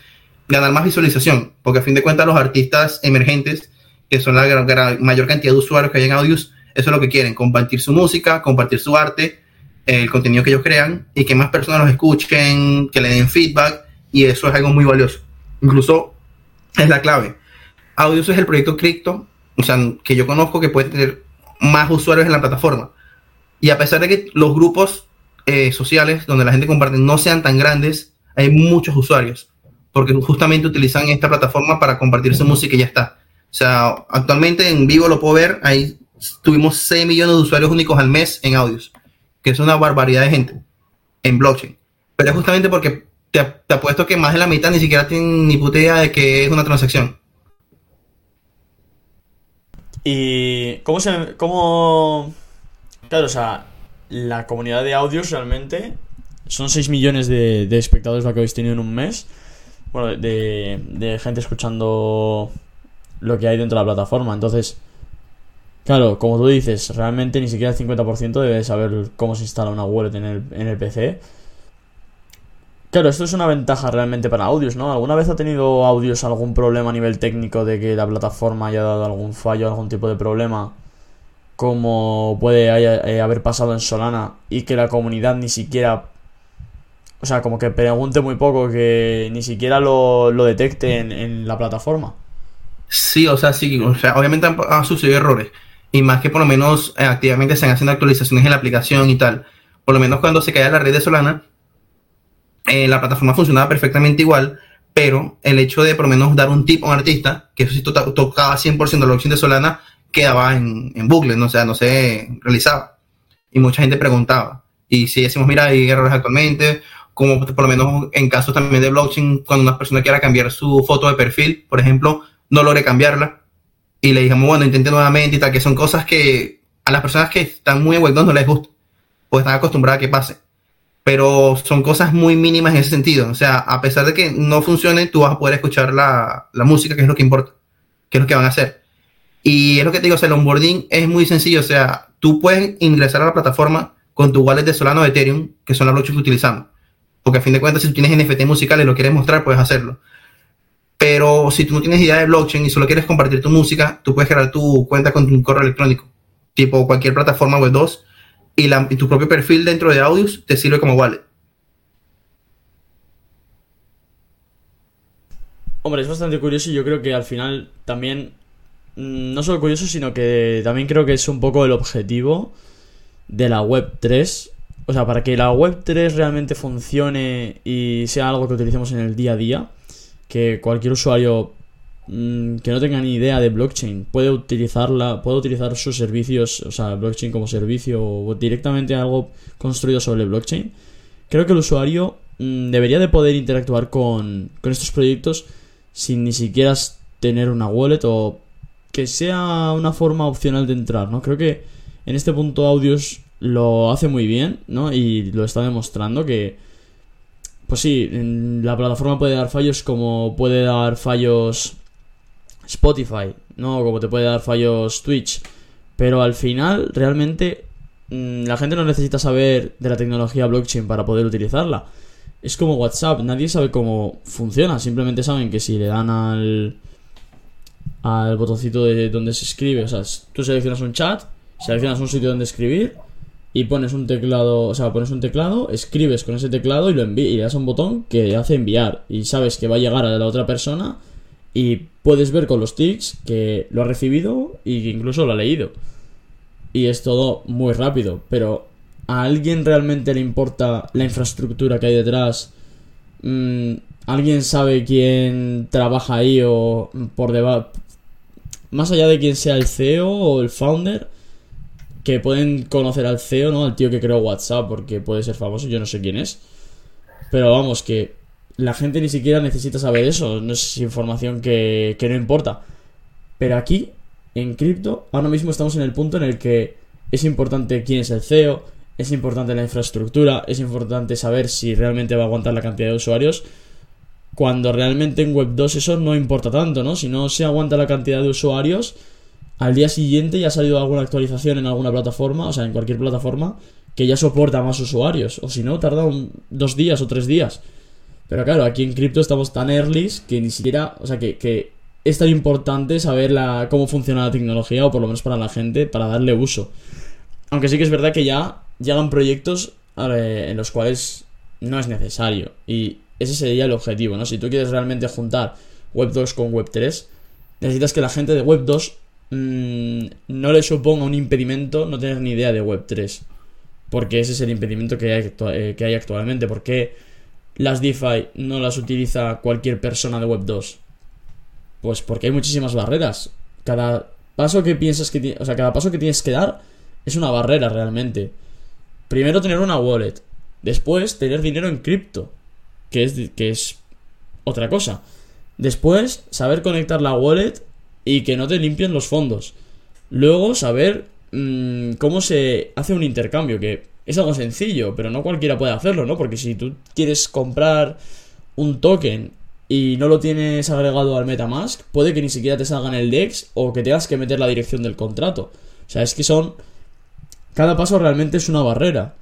Speaker 2: ganar más visualización, porque a fin de cuentas los artistas emergentes, que son la, mayor cantidad de usuarios que hay en Audios, eso es lo que quieren, compartir su música, compartir su arte, el contenido que ellos crean y que más personas los escuchen, que le den feedback y eso es algo muy valioso. Incluso es la clave. Audios es el proyecto cripto, o sea, que yo conozco que puede tener más usuarios en la plataforma y a pesar de que los grupos eh, sociales donde la gente comparte no sean tan grandes, hay muchos usuarios, porque justamente utilizan esta plataforma para compartir su música y ya está. O sea, actualmente en vivo lo puedo ver, ahí tuvimos 6 millones de usuarios únicos al mes en audios, que es una barbaridad de gente en blockchain. Pero es justamente porque te, apuesto que más de la mitad ni siquiera tienen ni puta idea de que es una transacción.
Speaker 1: ¿Y cómo se... cómo Claro, o sea, la comunidad de audios realmente son 6 millones de, espectadores lo que habéis tenido en un mes. Bueno, de, de gente escuchando lo que hay dentro de la plataforma. Entonces, claro, como tú dices, realmente ni siquiera el 50% debe saber cómo se instala una wallet en el, en el PC. Claro, esto es una ventaja realmente para audios, ¿no? ¿Alguna vez ha tenido audios algún problema a nivel técnico de que la plataforma haya dado algún fallo, algún tipo de problema? Como puede eh, haber pasado en Solana y que la comunidad ni siquiera, o sea, como que pregunte muy poco, que ni siquiera lo, detecte en, la plataforma.
Speaker 2: Sí, o sea, sí, o sea, obviamente han, sucedido errores. Y más que por lo menos eh, activamente se han haciendo actualizaciones en la aplicación y tal. Por lo menos cuando se caía la red de Solana, eh, la plataforma funcionaba perfectamente igual, pero el hecho de por lo menos dar un tip a un artista, que eso sí tocaba 100% de la blockchain de Solana, quedaba en, en bucle, ¿no? o sea, no se realizaba. Y mucha gente preguntaba. Y si decimos, mira, hay errores actualmente, como por lo menos en casos también de blockchain, cuando una persona quiera cambiar su foto de perfil, por ejemplo, no logre cambiarla, y le dijimos, bueno, intente nuevamente y tal, que son cosas que a las personas que están muy en no les gusta, pues están acostumbradas a que pase. Pero son cosas muy mínimas en ese sentido. O sea, a pesar de que no funcione, tú vas a poder escuchar la, la música, que es lo que importa, que es lo que van a hacer. Y es lo que te digo, o sea, el onboarding es muy sencillo. O sea, tú puedes ingresar a la plataforma con tu wallet de Solano o Ethereum, que son las blockchains que utilizamos. Porque a fin de cuentas, si tú tienes NFT musicales y lo quieres mostrar, puedes hacerlo. Pero si tú no tienes idea de blockchain y solo quieres compartir tu música, tú puedes crear tu cuenta con tu correo electrónico, tipo cualquier plataforma web 2, y, y tu propio perfil dentro de Audios te sirve como wallet.
Speaker 1: Hombre, es bastante curioso y yo creo que al final también, no solo curioso, sino que también creo que es un poco el objetivo de la Web 3. O sea, para que la Web 3 realmente funcione y sea algo que utilicemos en el día a día, que cualquier usuario mm, que no tenga ni idea de blockchain puede utilizarla, puede utilizar sus servicios, o sea, blockchain como servicio o directamente algo construido sobre blockchain. Creo que el usuario mm, debería de poder interactuar con, con estos proyectos sin ni siquiera tener una wallet o que sea una forma opcional de entrar, ¿no? Creo que en este punto Audios lo hace muy bien, ¿no? Y lo está demostrando que, pues sí, la plataforma puede dar fallos como puede dar fallos Spotify, ¿no? Como te puede dar fallos Twitch. Pero al final, realmente, mm, la gente no necesita saber de la tecnología blockchain para poder utilizarla. Es como WhatsApp, nadie sabe cómo funciona, simplemente saben que si le dan al al botoncito de donde se escribe, o sea, tú seleccionas un chat, seleccionas un sitio donde escribir y pones un teclado, o sea, pones un teclado, escribes con ese teclado y lo envías y le das un botón que hace enviar y sabes que va a llegar a la otra persona y puedes ver con los tics que lo ha recibido y que incluso lo ha leído. Y es todo muy rápido, pero ¿a alguien realmente le importa la infraestructura que hay detrás? Mm, ¿Alguien sabe quién trabaja ahí o por debajo? Más allá de quién sea el CEO o el founder, que pueden conocer al CEO, ¿no? Al tío que creó WhatsApp, porque puede ser famoso, yo no sé quién es. Pero vamos, que la gente ni siquiera necesita saber eso, no es información que, que no importa. Pero aquí, en cripto, ahora mismo estamos en el punto en el que es importante quién es el CEO, es importante la infraestructura, es importante saber si realmente va a aguantar la cantidad de usuarios. Cuando realmente en Web 2 eso no importa tanto, ¿no? Si no se aguanta la cantidad de usuarios, al día siguiente ya ha salido alguna actualización en alguna plataforma, o sea, en cualquier plataforma, que ya soporta más usuarios. O si no, tarda dos días o tres días. Pero claro, aquí en cripto estamos tan early que ni siquiera, o sea, que, es tan importante saber la, cómo funciona la tecnología, o por lo menos para la gente, para darle uso. Aunque sí que es verdad que ya llegan proyectos en los cuales no es necesario. Y ese sería el objetivo, ¿no? Si tú quieres realmente juntar Web 2 con Web 3, necesitas que la gente de Web 2 Mm, no le suponga un impedimento no tener ni idea de Web3. Porque ese es el impedimento que hay, eh, que hay actualmente. porque las DeFi no las utiliza cualquier persona de Web2? Pues porque hay muchísimas barreras. Cada paso que piensas que o sea, cada paso que tienes que dar es una barrera realmente. Primero tener una wallet, después tener dinero en cripto, que es que es otra cosa. Después saber conectar la wallet y que no te limpien los fondos. Luego saber mm, cómo se hace un intercambio, que es algo sencillo, pero no cualquiera puede hacerlo, ¿no? Porque si tú quieres comprar un token y no lo tienes agregado al Metamask, puede que ni siquiera te salga en el DEX o que tengas que meter la dirección del contrato. O sea, es que son... Cada paso realmente es una barrera.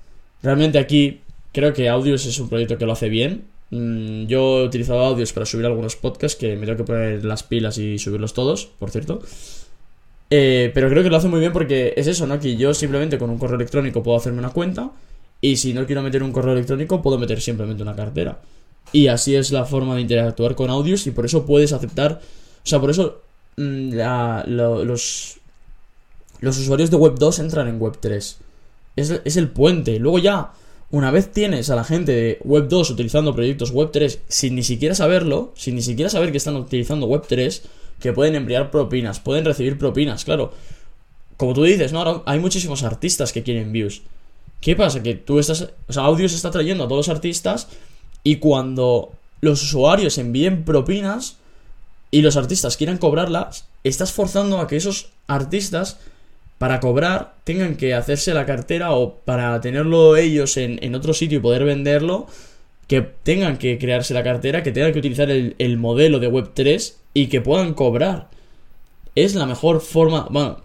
Speaker 1: Realmente aquí creo que Audios es un proyecto que lo hace bien. Mm, yo he utilizado audios para subir algunos podcasts que me tengo que poner las pilas y subirlos todos, por cierto. Eh, pero creo que lo hace muy bien porque es eso, ¿no? Que yo simplemente con un correo electrónico puedo hacerme una cuenta y si no quiero meter un correo electrónico puedo meter simplemente una cartera. Y así es la forma de interactuar con audios y por eso puedes aceptar, o sea, por eso mm, los, los usuarios de Web 2 entran en Web 3. Es, es el puente. Luego ya, una vez tienes a la gente de Web 2 utilizando proyectos Web 3 sin ni siquiera saberlo, sin ni siquiera saber que están utilizando Web 3, que pueden enviar propinas, pueden recibir propinas, claro. Como tú dices, ¿no? hay muchísimos artistas que quieren views. ¿Qué pasa? Que tú estás. O sea, Audios está trayendo a todos los artistas y cuando los usuarios envíen propinas y los artistas quieran cobrarlas, estás forzando a que esos artistas para cobrar tengan que hacerse la cartera o para tenerlo ellos en, otro sitio y poder venderlo, que tengan que crearse la cartera, que tengan que utilizar el, el modelo de Web3 y que puedan cobrar. Es la mejor forma, bueno,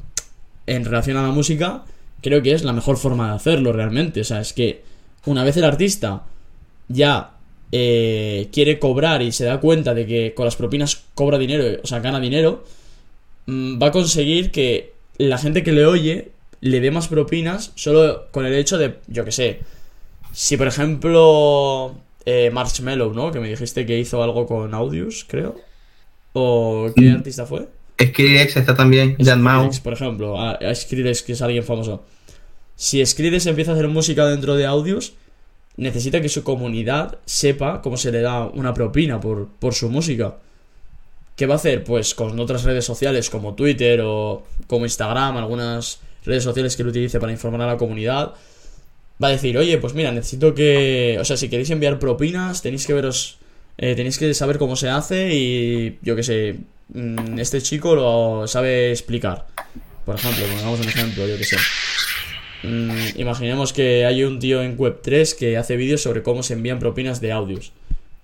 Speaker 1: en relación a la música, creo que es la mejor forma de hacerlo realmente. O sea, es que una vez el artista ya eh, quiere cobrar y se da cuenta de que con las propinas cobra dinero, o sea, gana dinero, mm, va a conseguir que la gente que le oye le dé más propinas solo con el hecho de, yo que sé, si por ejemplo eh, Marshmallow, ¿no? Que me dijiste que hizo algo con Audius, creo. ¿O qué mm. artista fue?
Speaker 2: Skrillex está también, Jan Mouse.
Speaker 1: por ejemplo, a, Skrillex, que es alguien famoso. Si Skrillex empieza a hacer música dentro de Audius, necesita que su comunidad sepa cómo se le da una propina por, por su música. ¿Qué va a hacer? Pues con otras redes sociales como Twitter o como Instagram, algunas redes sociales que lo utilice para informar a la comunidad. Va a decir, oye, pues mira, necesito que... O sea, si queréis enviar propinas, tenéis que veros... Eh, tenéis que saber cómo se hace y yo qué sé, mm, este chico lo sabe explicar. Por ejemplo, pongamos un ejemplo, yo qué sé. Mm, imaginemos que hay un tío en Web3 que hace vídeos sobre cómo se envían propinas de audios.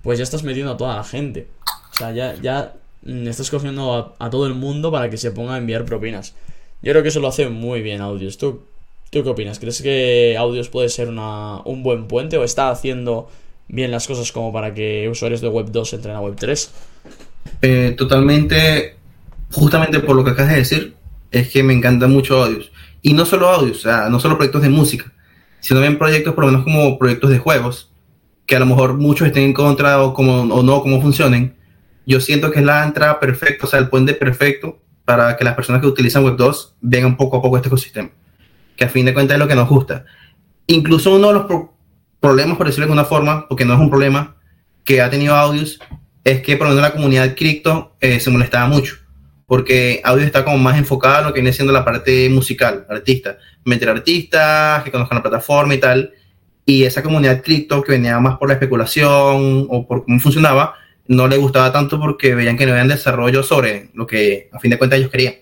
Speaker 1: Pues ya estás metiendo a toda la gente. O sea, ya, ya estás cogiendo a, todo el mundo para que se ponga a enviar propinas. Yo creo que eso lo hace muy bien Audios. ¿Tú, tú qué opinas? ¿Crees que Audios puede ser una, un buen puente o está haciendo bien las cosas como para que usuarios de Web 2 entren a Web 3?
Speaker 2: Eh, totalmente, justamente por lo que acabas de decir, es que me encanta mucho Audios. Y no solo Audios, o sea, no solo proyectos de música, sino bien proyectos por lo menos como proyectos de juegos, que a lo mejor muchos estén en contra o, como, o no, cómo funcionen yo siento que es la entrada perfecta, o sea, el puente perfecto para que las personas que utilizan Web 2 vengan poco a poco a este ecosistema, que a fin de cuentas es lo que nos gusta. Incluso uno de los problemas, por decirlo de alguna forma, porque no es un problema que ha tenido Audios, es que por lo menos la comunidad cripto eh, se molestaba mucho, porque Audios está como más enfocado en lo que viene siendo la parte musical, artista, meter artistas, que conozcan la plataforma y tal, y esa comunidad cripto que venía más por la especulación o por cómo funcionaba, no le gustaba tanto porque veían que no habían desarrollo sobre lo que a fin de cuentas ellos querían.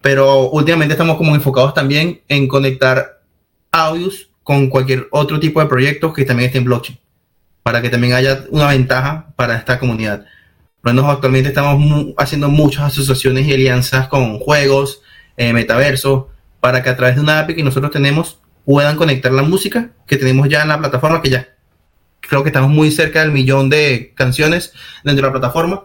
Speaker 2: Pero últimamente estamos como enfocados también en conectar audios con cualquier otro tipo de proyectos que también esté en blockchain, para que también haya una ventaja para esta comunidad. Actualmente estamos haciendo muchas asociaciones y alianzas con juegos, eh, metaversos, para que a través de una API que nosotros tenemos puedan conectar la música que tenemos ya en la plataforma, que ya creo que estamos muy cerca del millón de canciones dentro de la plataforma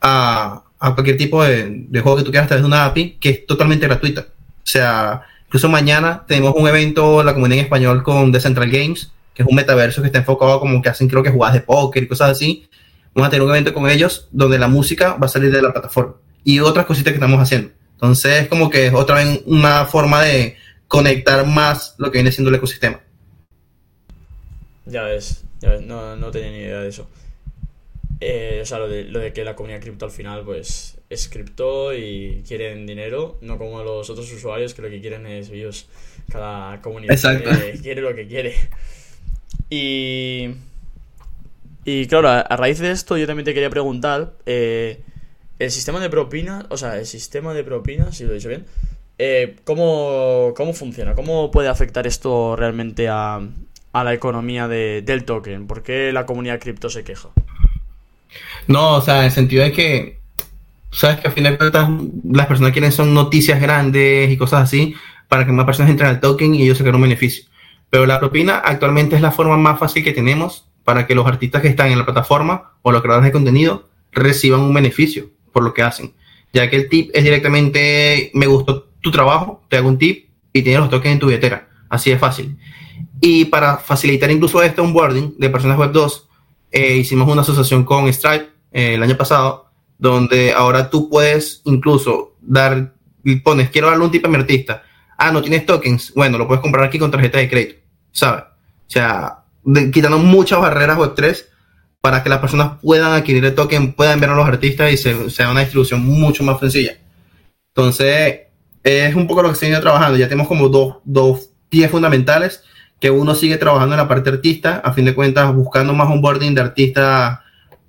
Speaker 2: a, cualquier tipo de, juego que tú quieras a través de una API que es totalmente gratuita. O sea, incluso mañana tenemos un evento en la comunidad en español con Decentral Games, que es un metaverso que está enfocado como que hacen creo que jugadas de póker y cosas así. Vamos a tener un evento con ellos donde la música va a salir de la plataforma y otras cositas que estamos haciendo. Entonces, como que es otra vez una forma de conectar más lo que viene siendo el ecosistema.
Speaker 1: Ya ves, no, no tenía ni idea de eso. Eh, o sea, lo de, lo de que la comunidad cripto al final, pues, es cripto y quieren dinero, no como los otros usuarios que lo que quieren es views. Cada comunidad quiere, lo que quiere. Y. Y claro, a, raíz de esto, yo también te quería preguntar: eh, el sistema de propinas, o sea, el sistema de propinas, si lo he dicho bien, eh, ¿cómo, ¿cómo funciona? ¿Cómo puede afectar esto realmente a, a la economía de, del token? ¿Por qué la comunidad cripto se queja?
Speaker 2: No, o sea, en el sentido de que, sabes que a fin de cuentas las personas quieren son noticias grandes y cosas así para que más personas entren al token y ellos saquen un beneficio. Pero la propina actualmente es la forma más fácil que tenemos para que los artistas que están en la plataforma o los creadores de contenido reciban un beneficio por lo que hacen. Ya que el tip es directamente, me gustó tu trabajo, te hago un tip y tienes los tokens en tu billetera. Así de fácil. Y para facilitar incluso este onboarding de personas web 2, eh, hicimos una asociación con Stripe eh, el año pasado, donde ahora tú puedes incluso dar, pones, quiero darle un tip a mi artista. Ah, no tienes tokens. Bueno, lo puedes comprar aquí con tarjeta de crédito, ¿sabes? O sea, quitando muchas barreras Web3 para que las personas puedan adquirir el token, puedan ver a los artistas y se, sea una distribución mucho más sencilla. Entonces, es un poco lo que estoy trabajando. Ya tenemos como dos, dos pies fundamentales que uno sigue trabajando en la parte artista, a fin de cuentas buscando más un boarding de artistas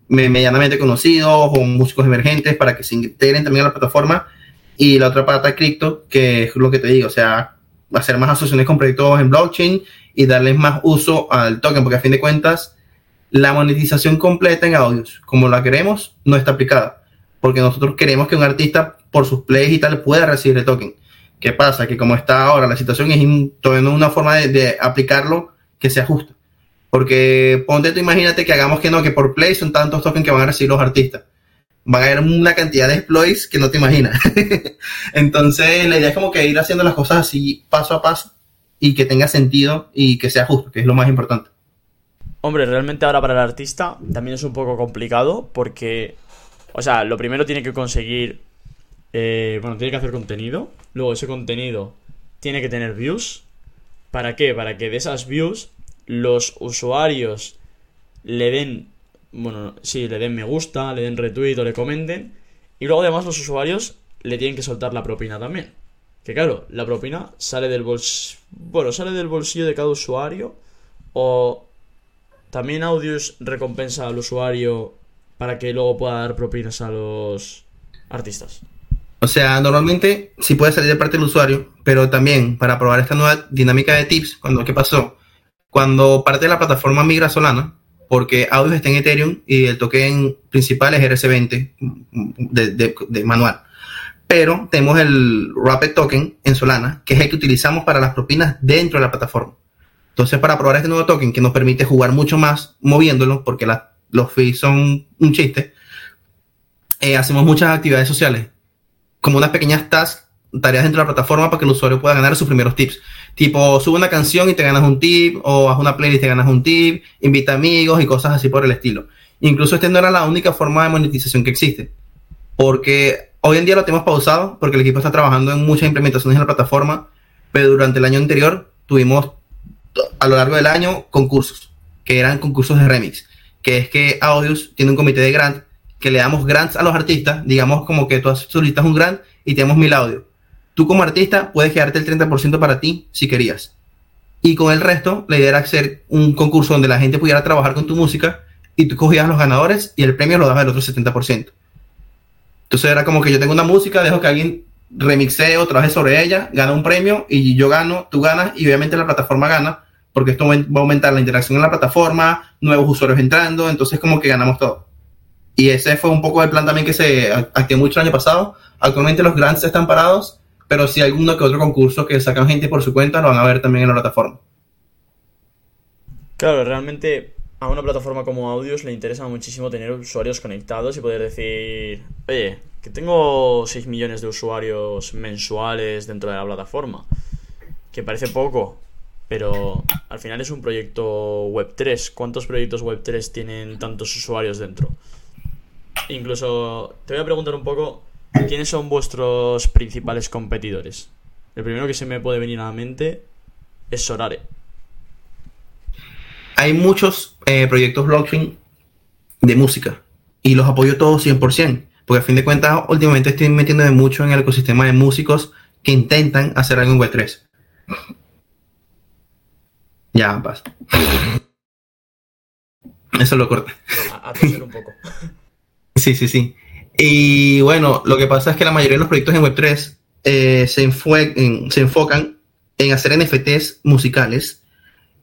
Speaker 2: medianamente conocidos o músicos emergentes para que se integren también a la plataforma. Y la otra pata, cripto, que es lo que te digo, o sea, hacer más asociaciones con proyectos en blockchain y darles más uso al token, porque a fin de cuentas, la monetización completa en audios, como la queremos, no está aplicada. Porque nosotros queremos que un artista, por sus plays y tal, pueda recibir el token. ¿Qué pasa? Que como está ahora la situación es no una forma de, aplicarlo que sea justa. Porque ponte tú, imagínate que hagamos que no, que por play son tantos tokens que van a recibir los artistas. Van a haber una cantidad de exploits que no te imaginas. Entonces, la idea es como que ir haciendo las cosas así paso a paso y que tenga sentido y que sea justo, que es lo más importante.
Speaker 1: Hombre, realmente ahora para el artista también es un poco complicado porque, o sea, lo primero tiene que conseguir eh, bueno, tiene que hacer contenido. Luego ese contenido tiene que tener views. ¿Para qué? Para que de esas views los usuarios le den, bueno, sí, le den me gusta, le den retweet o le comenten. Y luego además los usuarios le tienen que soltar la propina también. Que claro, la propina sale del bolsillo, bueno, sale del bolsillo de cada usuario o también Audios recompensa al usuario para que luego pueda dar propinas a los artistas.
Speaker 2: O sea, normalmente sí puede salir de parte del usuario, pero también para probar esta nueva dinámica de tips, cuando ¿qué pasó? Cuando parte de la plataforma migra Solana, porque Audios está en Ethereum y el token principal es RC20 de, manual. Pero tenemos el Rapid Token en Solana, que es el que utilizamos para las propinas dentro de la plataforma. Entonces, para probar este nuevo token que nos permite jugar mucho más moviéndolo, porque los fees son un chiste, eh, hacemos muchas actividades sociales como unas pequeñas tasks, tareas dentro de la plataforma para que el usuario pueda ganar sus primeros tips. Tipo, sube una canción y te ganas un tip, o haz una playlist y te ganas un tip, invita amigos y cosas así por el estilo. Incluso esta no era la única forma de monetización que existe. Porque hoy en día lo tenemos pausado, porque el equipo está trabajando en muchas implementaciones en la plataforma, pero durante el año anterior tuvimos a lo largo del año concursos, que eran concursos de remix, que es que Audios tiene un comité de grant que le damos grants a los artistas, digamos como que tú solicitas un grant y tenemos mil audios. Tú como artista puedes quedarte el 30% para ti si querías. Y con el resto, la idea era hacer un concurso donde la gente pudiera trabajar con tu música y tú cogías los ganadores y el premio lo dabas el otro 70%. Entonces era como que yo tengo una música, dejo que alguien remixe o trabaje sobre ella, gana un premio y yo gano, tú ganas y obviamente la plataforma gana porque esto va a aumentar la interacción en la plataforma, nuevos usuarios entrando, entonces como que ganamos todo. Y ese fue un poco el plan también que se activó mucho el año pasado. Actualmente los grants están parados, pero si hay alguno que otro concurso que sacan gente por su cuenta, lo van a ver también en la plataforma.
Speaker 1: Claro, realmente a una plataforma como Audios le interesa muchísimo tener usuarios conectados y poder decir, oye, que tengo 6 millones de usuarios mensuales dentro de la plataforma. Que parece poco, pero al final es un proyecto Web3. ¿Cuántos proyectos Web3 tienen tantos usuarios dentro? Incluso te voy a preguntar un poco, ¿quiénes son vuestros principales competidores? El primero que se me puede venir a la mente es Sorare.
Speaker 2: Hay muchos eh, proyectos blockchain de música y los apoyo todos 100%, porque a fin de cuentas últimamente estoy metiéndome mucho en el ecosistema de músicos que intentan hacer algo en Web3. Ya, pasa. Eso lo corta. A, a un poco. Sí, sí, sí. Y bueno, lo que pasa es que la mayoría de los proyectos en Web3 eh, se, enfocan en hacer NFTs musicales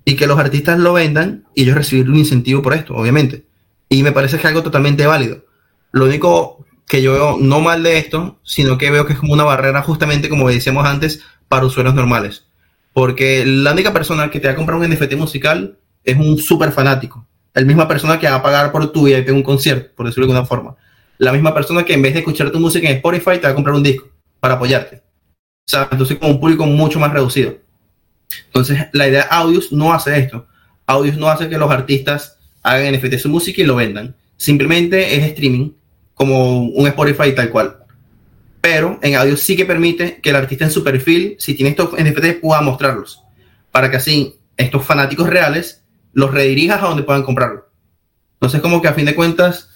Speaker 2: y que los artistas lo vendan y ellos recibir un incentivo por esto, obviamente. Y me parece que es algo totalmente válido. Lo único que yo veo no mal de esto, sino que veo que es como una barrera justamente, como decíamos antes, para usuarios normales. Porque la única persona que te va a comprar un NFT musical es un súper fanático la misma persona que va a pagar por tu vida y un concierto, por decirlo de alguna forma. La misma persona que en vez de escuchar tu música en Spotify te va a comprar un disco para apoyarte. O sea, entonces con un público mucho más reducido. Entonces, la idea de Audios no hace esto. Audios no hace que los artistas hagan NFT su música y lo vendan. Simplemente es streaming como un Spotify tal cual. Pero en audio sí que permite que el artista en su perfil, si tiene estos NFTs, pueda mostrarlos. Para que así estos fanáticos reales los redirijas a donde puedan comprarlo. Entonces, como que a fin de cuentas,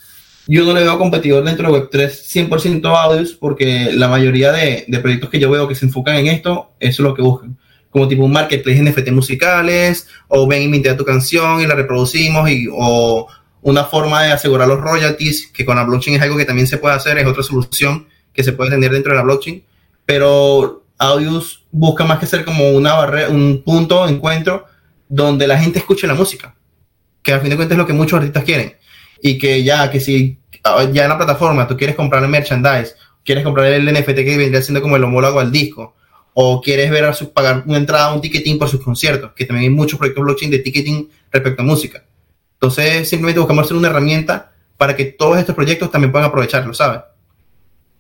Speaker 2: yo no le veo competidor dentro de Web3 100% audios, porque la mayoría de, proyectos que yo veo que se enfocan en esto, eso es lo que buscan. Como tipo un marketplace NFT musicales, o ven y mintea tu canción y la reproducimos, y, o una forma de asegurar los royalties, que con la blockchain es algo que también se puede hacer, es otra solución que se puede tener dentro de la blockchain. Pero Audios busca más que ser como una barrera, un punto de encuentro donde la gente escuche la música, que a fin de cuentas es lo que muchos artistas quieren. Y que ya, que si ah, ya en la plataforma tú quieres comprar el merchandise, quieres comprar el NFT que vendría siendo como el homólogo al disco, o quieres ver a su, pagar una entrada, un ticketing por sus conciertos, que también hay muchos proyectos blockchain de ticketing respecto a música. Entonces, simplemente buscamos hacer una herramienta para que todos estos proyectos también puedan aprovecharlo, ¿sabes?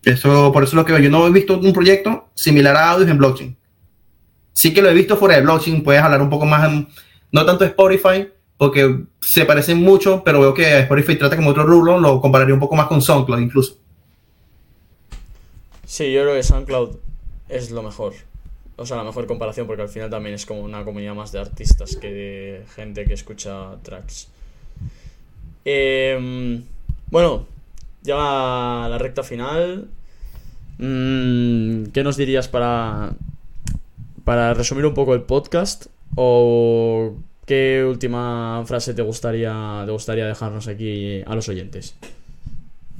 Speaker 2: Eso, por eso es lo que. Yo no he visto un proyecto similar a Audios en blockchain. Sí que lo he visto fuera de blockchain, puedes hablar un poco más, no tanto de Spotify, porque se parecen mucho, pero veo que Spotify trata como otro rubro, lo compararía un poco más con SoundCloud incluso.
Speaker 1: Sí, yo creo que SoundCloud es lo mejor. O sea, la mejor comparación, porque al final también es como una comunidad más de artistas que de gente que escucha tracks. Em, bueno, ya la recta final. Mm, ¿Qué nos dirías para, para resumir un poco el podcast? ¿O qué última frase te gustaría, te gustaría dejarnos aquí a los oyentes?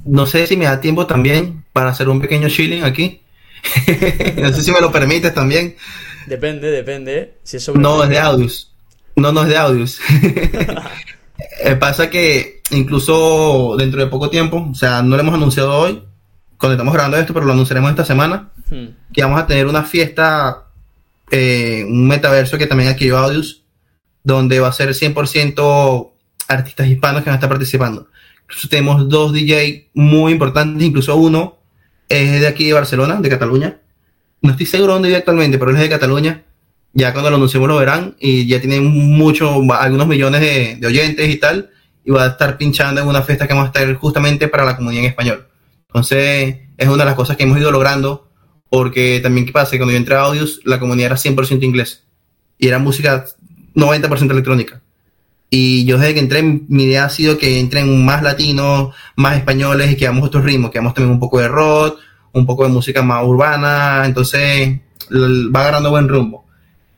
Speaker 2: No sé si me da tiempo también para hacer un pequeño chilling aquí. no sé si me lo permites también.
Speaker 1: Depende, depende. Si
Speaker 2: no, es de audios. No, no es de audios. Eh, pasa que incluso dentro de poco tiempo, o sea, no lo hemos anunciado hoy, cuando estamos grabando esto, pero lo anunciaremos esta semana, hmm. que vamos a tener una fiesta, eh, un metaverso que también adquirió Audios, donde va a ser 100% artistas hispanos que van a estar participando. Tenemos dos DJ muy importantes, incluso uno es de aquí de Barcelona, de Cataluña. No estoy seguro dónde vive actualmente, pero él es de Cataluña ya cuando lo anunciemos lo verán y ya tiene mucho, algunos millones de, oyentes y tal, y va a estar pinchando en una fiesta que vamos a estar justamente para la comunidad en español. Entonces, es una de las cosas que hemos ido logrando, porque también, ¿qué pasa? Cuando yo entré a Audios, la comunidad era 100% inglés y era música 90% electrónica. Y yo desde que entré, mi idea ha sido que entren más latinos, más españoles y que hagamos otros ritmos, que hagamos también un poco de rock, un poco de música más urbana, entonces va agarrando buen rumbo.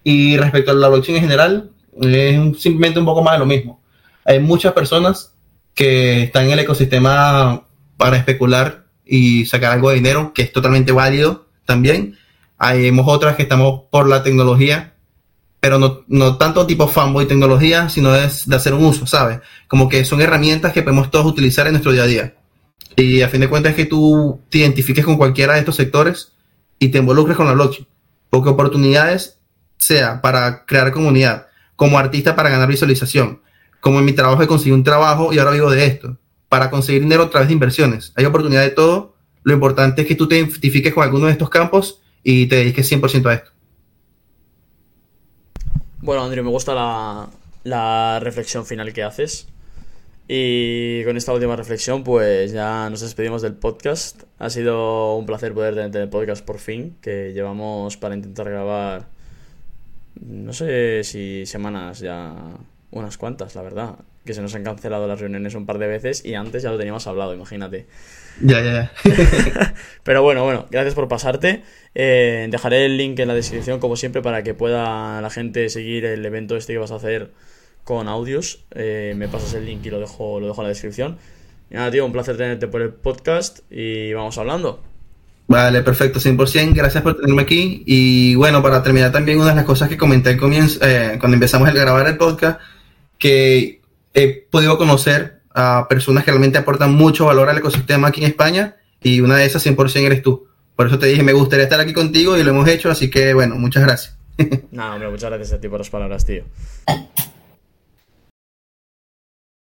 Speaker 2: Y respecto a la blockchain en general, es simplemente un poco más de lo mismo. Hay muchas personas que están en el ecosistema para especular y sacar algo de dinero, que es totalmente válido también. Hay otras que estamos por la tecnología, pero no, no tanto tipo fanboy tecnología, sino es de hacer un uso, ¿sabes? Como que son herramientas que podemos todos utilizar en nuestro día a día. Y a fin de cuentas es que tú te identifiques con cualquiera de estos sectores y te involucres con la blockchain. Porque oportunidades sea para crear comunidad, como artista para ganar visualización, como en mi trabajo de conseguir un trabajo y ahora vivo de esto, para conseguir dinero a través de inversiones. Hay oportunidad de todo. Lo importante es que tú te identifiques con alguno de estos campos y te dediques 100% a esto.
Speaker 1: Bueno, Andrew, me gusta la, la reflexión final que haces. Y con esta última reflexión, pues ya nos despedimos del podcast. Ha sido un placer poder tener el podcast por fin, que llevamos para intentar grabar no sé si semanas ya, unas cuantas, la verdad. Que se nos han cancelado las reuniones un par de veces y antes ya lo teníamos hablado, imagínate.
Speaker 2: Ya, ya,
Speaker 1: ya. Pero bueno, bueno, gracias por pasarte. Eh, dejaré el link en la descripción, como siempre, para que pueda la gente seguir el evento este que vas a hacer con audios. Eh, me pasas el link y lo dejo, lo dejo en la descripción. Y nada, tío, un placer tenerte por el podcast y vamos hablando.
Speaker 2: Vale, perfecto, 100%. Gracias por tenerme aquí. Y bueno, para terminar también una de las cosas que comenté al comienzo, eh, cuando empezamos a grabar el podcast, que he podido conocer a personas que realmente aportan mucho valor al ecosistema aquí en España y una de esas 100% eres tú. Por eso te dije, me gustaría estar aquí contigo y lo hemos hecho, así que bueno, muchas gracias.
Speaker 1: no, hombre, muchas gracias a ti por las palabras, tío.